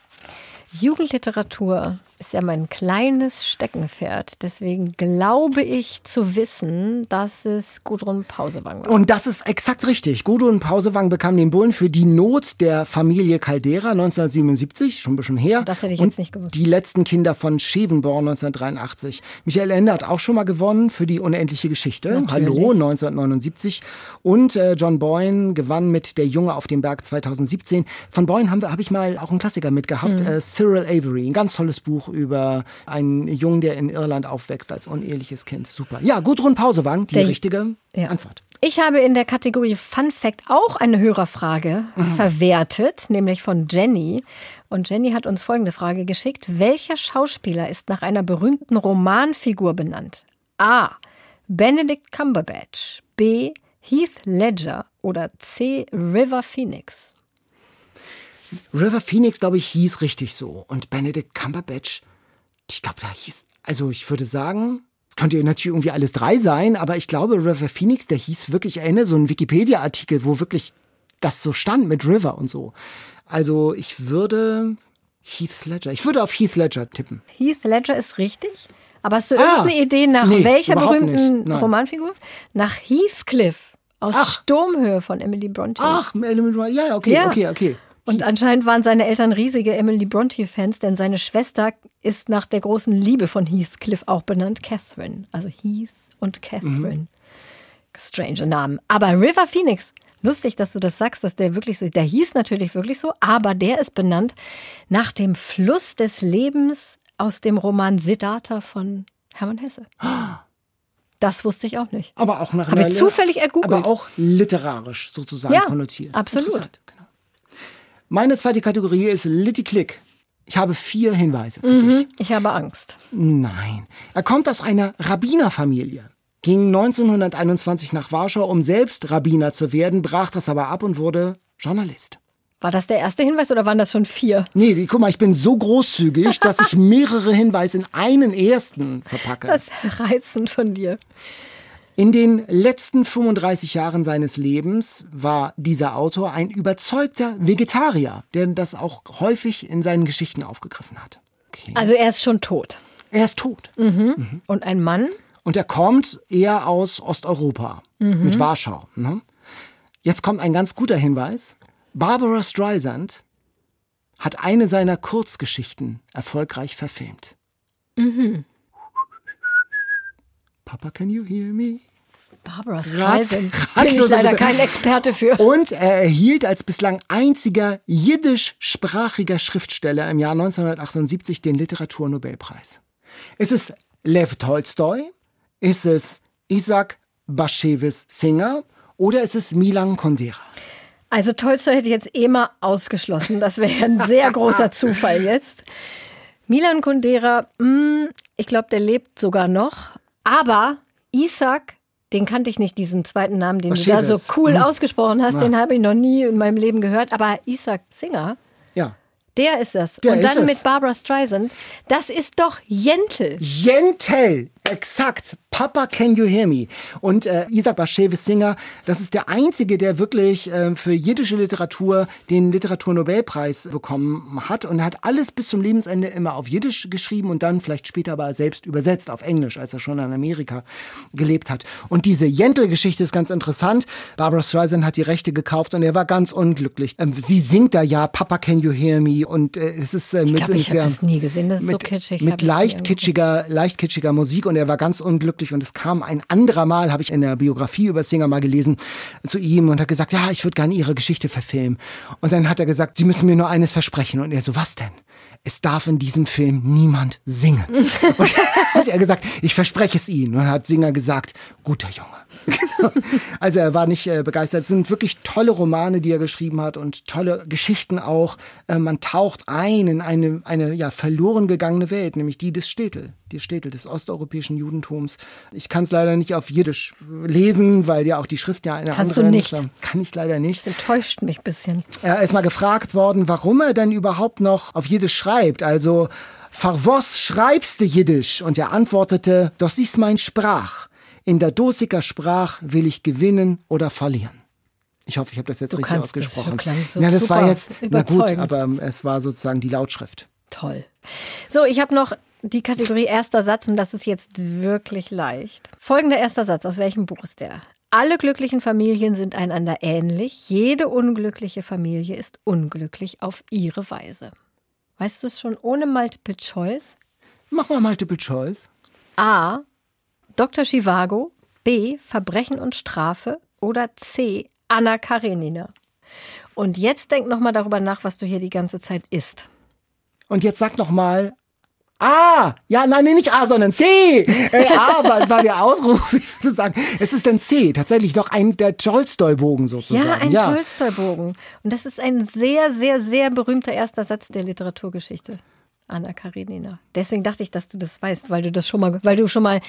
Jugendliteratur ist ja mein kleines Steckenpferd. Deswegen glaube ich zu wissen, dass es Gudrun Pausewang war. Und das ist exakt richtig. Gudrun Pausewang bekam den Bullen für die Not der Familie Caldera 1977, schon ein bisschen her. Das hätte ich Und jetzt nicht gewusst. Die letzten Kinder von Schevenborn 1983. Michael Ende hat auch schon mal gewonnen für die unendliche Geschichte. Natürlich. Hallo 1979. Und äh, John Boyne gewann mit Der Junge auf dem Berg 2017. Von Boyne habe hab ich mal auch einen Klassiker mitgehabt. Mhm. Äh, Cyril Avery. Ein ganz tolles Buch über einen Jungen, der in Irland aufwächst als uneheliches Kind. Super. Ja, Gudrun Pausewang, die Der- richtige Ja. Antwort. Ich habe in der Kategorie Fun Fact auch eine Hörerfrage verwertet, nämlich von Jenny. Und Jenny hat uns folgende Frage geschickt. Welcher Schauspieler ist nach einer berühmten Romanfigur benannt? A. Benedict Cumberbatch. B. Heath Ledger. Oder C. River Phoenix. River Phoenix, glaube ich, hieß richtig so. Und Benedict Cumberbatch, ich glaube, da hieß, also ich würde sagen, es könnte natürlich irgendwie alles drei sein, aber ich glaube, River Phoenix, der hieß wirklich, ich erinnere so ein Wikipedia-Artikel, wo wirklich das so stand mit River und so. Also ich würde Heath Ledger, ich würde auf Heath Ledger tippen. Heath Ledger ist richtig. Aber hast du Ah, irgendeine Idee nach nee, welcher berühmten. Romanfigur? Nach Heathcliff aus Ach. Sturmhöhe von Emily Bronte. Ach, One, ja, ja, okay, Ja. okay, okay. Und anscheinend waren seine Eltern riesige Emily Bronte-Fans, denn seine Schwester ist nach der großen Liebe von Heathcliff auch benannt, Catherine. Also Heath und Catherine. Strange Namen. Aber River Phoenix, lustig, dass du das sagst, dass der wirklich so ist. Der hieß natürlich wirklich so, aber der ist benannt nach dem Fluss des Lebens aus dem Roman Siddhartha von Hermann Hesse. Das wusste ich auch nicht. Aber auch nach Habe ich zufällig ergoogelt. Aber auch literarisch sozusagen Ja, konnotiert. absolut. Meine zweite Kategorie ist Litty Click. Ich habe vier Hinweise für dich. Ich habe Angst. Nein. Er kommt aus einer Rabbinerfamilie. Ging 1921 nach Warschau, um selbst Rabbiner zu werden, brach das aber ab und wurde Journalist. War das der erste Hinweis oder waren das schon vier? Nee, die, guck mal, ich bin so großzügig, dass ich mehrere Hinweise in einen ersten verpacke. Das ist reizend von dir. In den letzten 35 Jahren seines Lebens war dieser Autor ein überzeugter Vegetarier, der das auch häufig in seinen Geschichten aufgegriffen hat. Okay. Also er ist schon tot. Er ist tot. Und ein Mann? Und er kommt eher aus Osteuropa, mit Warschau. Ne? Jetzt kommt ein ganz guter Hinweis. Barbara Streisand hat eine seiner Kurzgeschichten erfolgreich verfilmt. Papa, can you hear me? Barbara Streisand. Bin ich leider kein Experte für. Und er erhielt als bislang einziger jiddischsprachiger Schriftsteller im Jahr 1978 den Literaturnobelpreis. Ist es Lev Tolstoi? Ist es Isaac Bashevis Singer? Oder ist es Milan Kundera? Also Tolstoi hätte ich jetzt eh mal ausgeschlossen. Das wäre ein sehr großer Zufall jetzt. Milan Kundera, mh, ich glaube, der lebt sogar noch. Aber Isaac, den kannte ich nicht, diesen zweiten Namen, den du da so Bashevis. cool Mhm. ausgesprochen hast, den habe ich noch nie in meinem Leben gehört. Aber Isaac Singer, Ja. der ist das. Der Und ist dann es. mit Barbara Streisand, das ist doch Jentel. Jentel, exakt. Papa, can you hear me? Und äh, Isaac Bashevis Singer, das ist der einzige, der wirklich äh, für jiddische Literatur den Literaturnobelpreis bekommen hat. Und er hat alles bis zum Lebensende immer auf Jiddisch geschrieben und dann vielleicht später aber selbst übersetzt auf Englisch, als er schon in Amerika gelebt hat. Und diese Jentel-Geschichte ist ganz interessant. Barbara Streisand hat die Rechte gekauft und er war ganz unglücklich. Ähm, sie singt da ja Papa, can you hear me? Und äh, es ist äh, mit, glaub, ich mit das nie gesehen. Das ist so mit, kitschig, hab Mit ich leicht kitschiger, leicht kitschiger Musik und er war ganz unglücklich und es kam ein anderer Mal, habe ich in der Biografie über Singer mal gelesen, zu ihm und hat gesagt, ja, ich würde gerne Ihre Geschichte verfilmen. Und dann hat er gesagt, Sie müssen mir nur eines versprechen. Und er so, was denn? Es darf in diesem Film niemand singen. und hat er gesagt, ich verspreche es Ihnen. Und dann hat Singer gesagt, guter Junge. Genau. also er war nicht äh, begeistert. Es sind wirklich tolle Romane, die er geschrieben hat und tolle Geschichten auch. Äh, man taucht ein in eine, eine ja, verloren gegangene Welt, nämlich die des Städtel, die Städtel des osteuropäischen Judentums. Ich kann es leider nicht auf Jiddisch lesen, weil ja auch die Schrift ja eine Kannst du andere nicht? ist. Kann ich leider nicht. Das enttäuscht mich ein bisschen. Er ist mal gefragt worden, warum er denn überhaupt noch auf Jiddisch schreibt. Also, Far was schreibst du Jiddisch? Und er antwortete, das ist mein Sprach. In der Dosiker Sprach will ich gewinnen oder verlieren. Ich hoffe, ich habe das jetzt Du richtig ausgesprochen. Das so ja, das war jetzt, na gut, aber ähm, es war sozusagen die Lautschrift. Toll. So, ich habe noch die Kategorie erster Satz und das ist jetzt wirklich leicht. Folgender erster Satz, aus welchem Buch ist der? Alle glücklichen Familien sind einander ähnlich. Jede unglückliche Familie ist unglücklich auf ihre Weise. Weißt du es schon ohne Multiple Choice? Mach mal Multiple Choice. A. Dr. Chivago. B. Verbrechen und Strafe. Oder C. Anna Karenina. Und jetzt denk noch mal darüber nach, was du hier die ganze Zeit isst. Und jetzt sag noch mal A. Ja, nein, nee, nicht A, sondern C. Äh, A war, war der Ausruf. Ich würde sagen, es ist ein C. Tatsächlich noch ein der Tolstoi-Bogen sozusagen. Ja, ein ja. Tolstoi-Bogen. Und das ist ein sehr, sehr, sehr berühmter erster Satz der Literaturgeschichte. Anna Karenina. Deswegen dachte ich, dass du das weißt, weil du das schon mal, weil du schon mal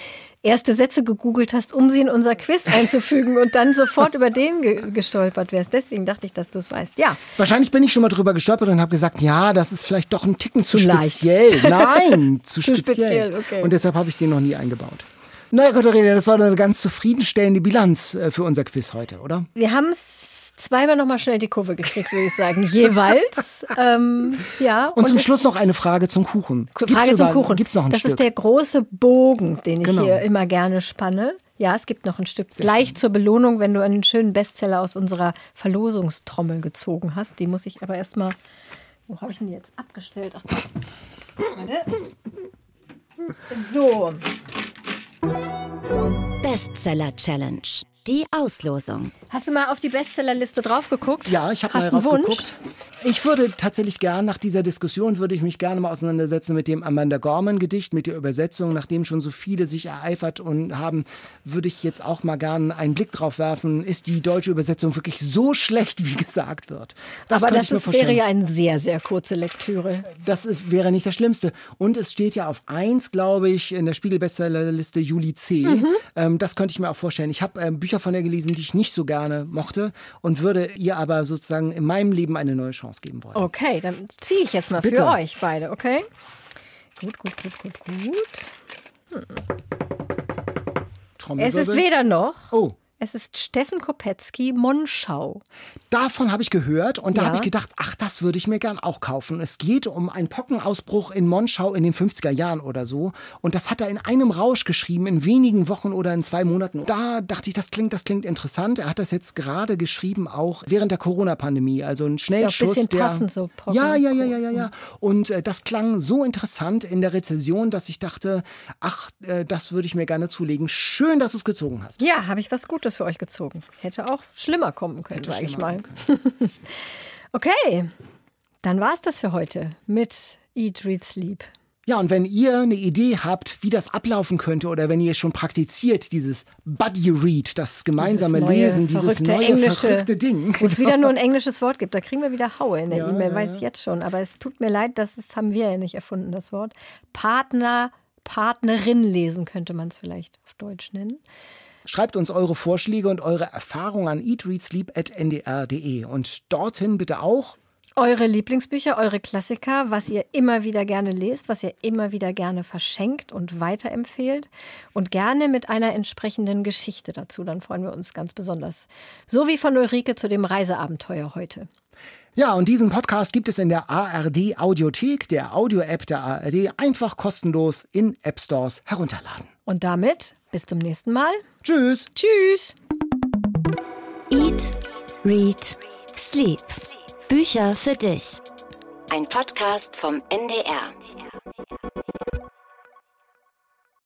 erste Sätze gegoogelt hast, um sie in unser Quiz einzufügen und dann sofort über den ge gestolpert wärst. Deswegen dachte ich, dass du es weißt. Ja. Wahrscheinlich bin ich schon mal drüber gestolpert und habe gesagt, ja, das ist vielleicht doch ein Ticken zu, zu speziell. Nein, zu, zu speziell. speziell okay. Und deshalb habe ich den noch nie eingebaut. Na naja, Katharina, das war eine ganz zufriedenstellende Bilanz äh, für unser Quiz heute, oder? Wir haben es zweimal nochmal schnell die Kurve gekriegt, würde ich sagen. Jeweils. ähm, ja. Und, und zum Schluss noch eine Frage zum Kuchen. Frage gibt's zum Kuchen. Gibt's noch ein das Stück? ist der große Bogen, den ich genau. hier immer gerne spanne. Ja, es gibt noch ein Stück Sehr gleich schön. zur Belohnung, wenn du einen schönen Bestseller aus unserer Verlosungstrommel gezogen hast. Die muss ich aber erstmal. Wo habe ich denn die jetzt abgestellt? Ach, warte. So. Bestseller Challenge. Die Auslosung. Hast du mal auf die Bestsellerliste drauf geguckt? Ja, ich habe mal drauf Wunsch? geguckt. Ich würde tatsächlich gern, nach dieser Diskussion, würde ich mich gerne mal auseinandersetzen mit dem Amanda Gorman Gedicht, mit der Übersetzung. Nachdem schon so viele sich ereifert und haben, würde ich jetzt auch mal gerne einen Blick drauf werfen. Ist die deutsche Übersetzung wirklich so schlecht, wie gesagt wird? Das Aber das ist, wäre ja eine sehr, sehr kurze Lektüre. Das ist, wäre nicht das Schlimmste. Und es steht ja auf 1, glaube ich, in der Spiegel-Bestsellerliste Juli C. Mhm. Ähm, das könnte ich mir auch vorstellen. Ich habe ähm, Bücher von ihr gelesen, die ich nicht so gerne mochte und würde ihr aber sozusagen in meinem Leben eine neue Chance Geben wollen. Okay, dann ziehe ich jetzt mal Bitte. für euch beide, okay? Gut, gut, gut, gut, gut. Hm. Es ist weder noch. Oh. Es ist Steffen Kopetzky, Monschau. Davon habe ich gehört und da ja. habe ich gedacht, ach, das würde ich mir gern auch kaufen. Es geht um einen Pockenausbruch in Monschau in den 50er Jahren oder so. Und das hat er in einem Rausch geschrieben, in wenigen Wochen oder in zwei Monaten. Da dachte ich, das klingt, das klingt interessant. Er hat das jetzt gerade geschrieben, auch während der Corona-Pandemie. Also ein Schnellschuss. Ist ein bisschen der, passend, so ja, ja, ja, ja, ja, ja. Und äh, das klang so interessant in der Rezession, dass ich dachte, ach, äh, das würde ich mir gerne zulegen. Schön, dass du es gezogen hast. Ja, habe ich was Gutes Gutes für euch gezogen. Hätte auch schlimmer kommen können, sage ich mal. okay, dann war es das für heute mit Eat, Read, Sleep. Ja, und wenn ihr eine Idee habt, wie das ablaufen könnte oder wenn ihr schon praktiziert, dieses Buddy Read, das gemeinsame dieses neue, Lesen, dieses neue englische, verrückte Ding. Wo es wieder nur ein englisches Wort gibt, da kriegen wir wieder Haue in der ja, E-Mail, ja, weiß ich jetzt schon. Aber es tut mir leid, das, das haben wir ja nicht erfunden, das Wort. Partner, Partnerin lesen könnte man es vielleicht auf Deutsch nennen. Schreibt uns eure Vorschläge und eure Erfahrungen an eatreadsleep.ndr.de und dorthin bitte auch eure Lieblingsbücher, eure Klassiker, was ihr immer wieder gerne lest, was ihr immer wieder gerne verschenkt und weiterempfehlt und gerne mit einer entsprechenden Geschichte dazu. Dann freuen wir uns ganz besonders. So wie von Ulrike zu dem Reiseabenteuer heute. Ja, und diesen Podcast gibt es in der ARD Audiothek, der Audio-App der ARD, einfach kostenlos in App Stores herunterladen. Und damit bis zum nächsten Mal. Tschüss. Tschüss. Eat, Read, Sleep. Bücher für dich. Ein Podcast vom NDR.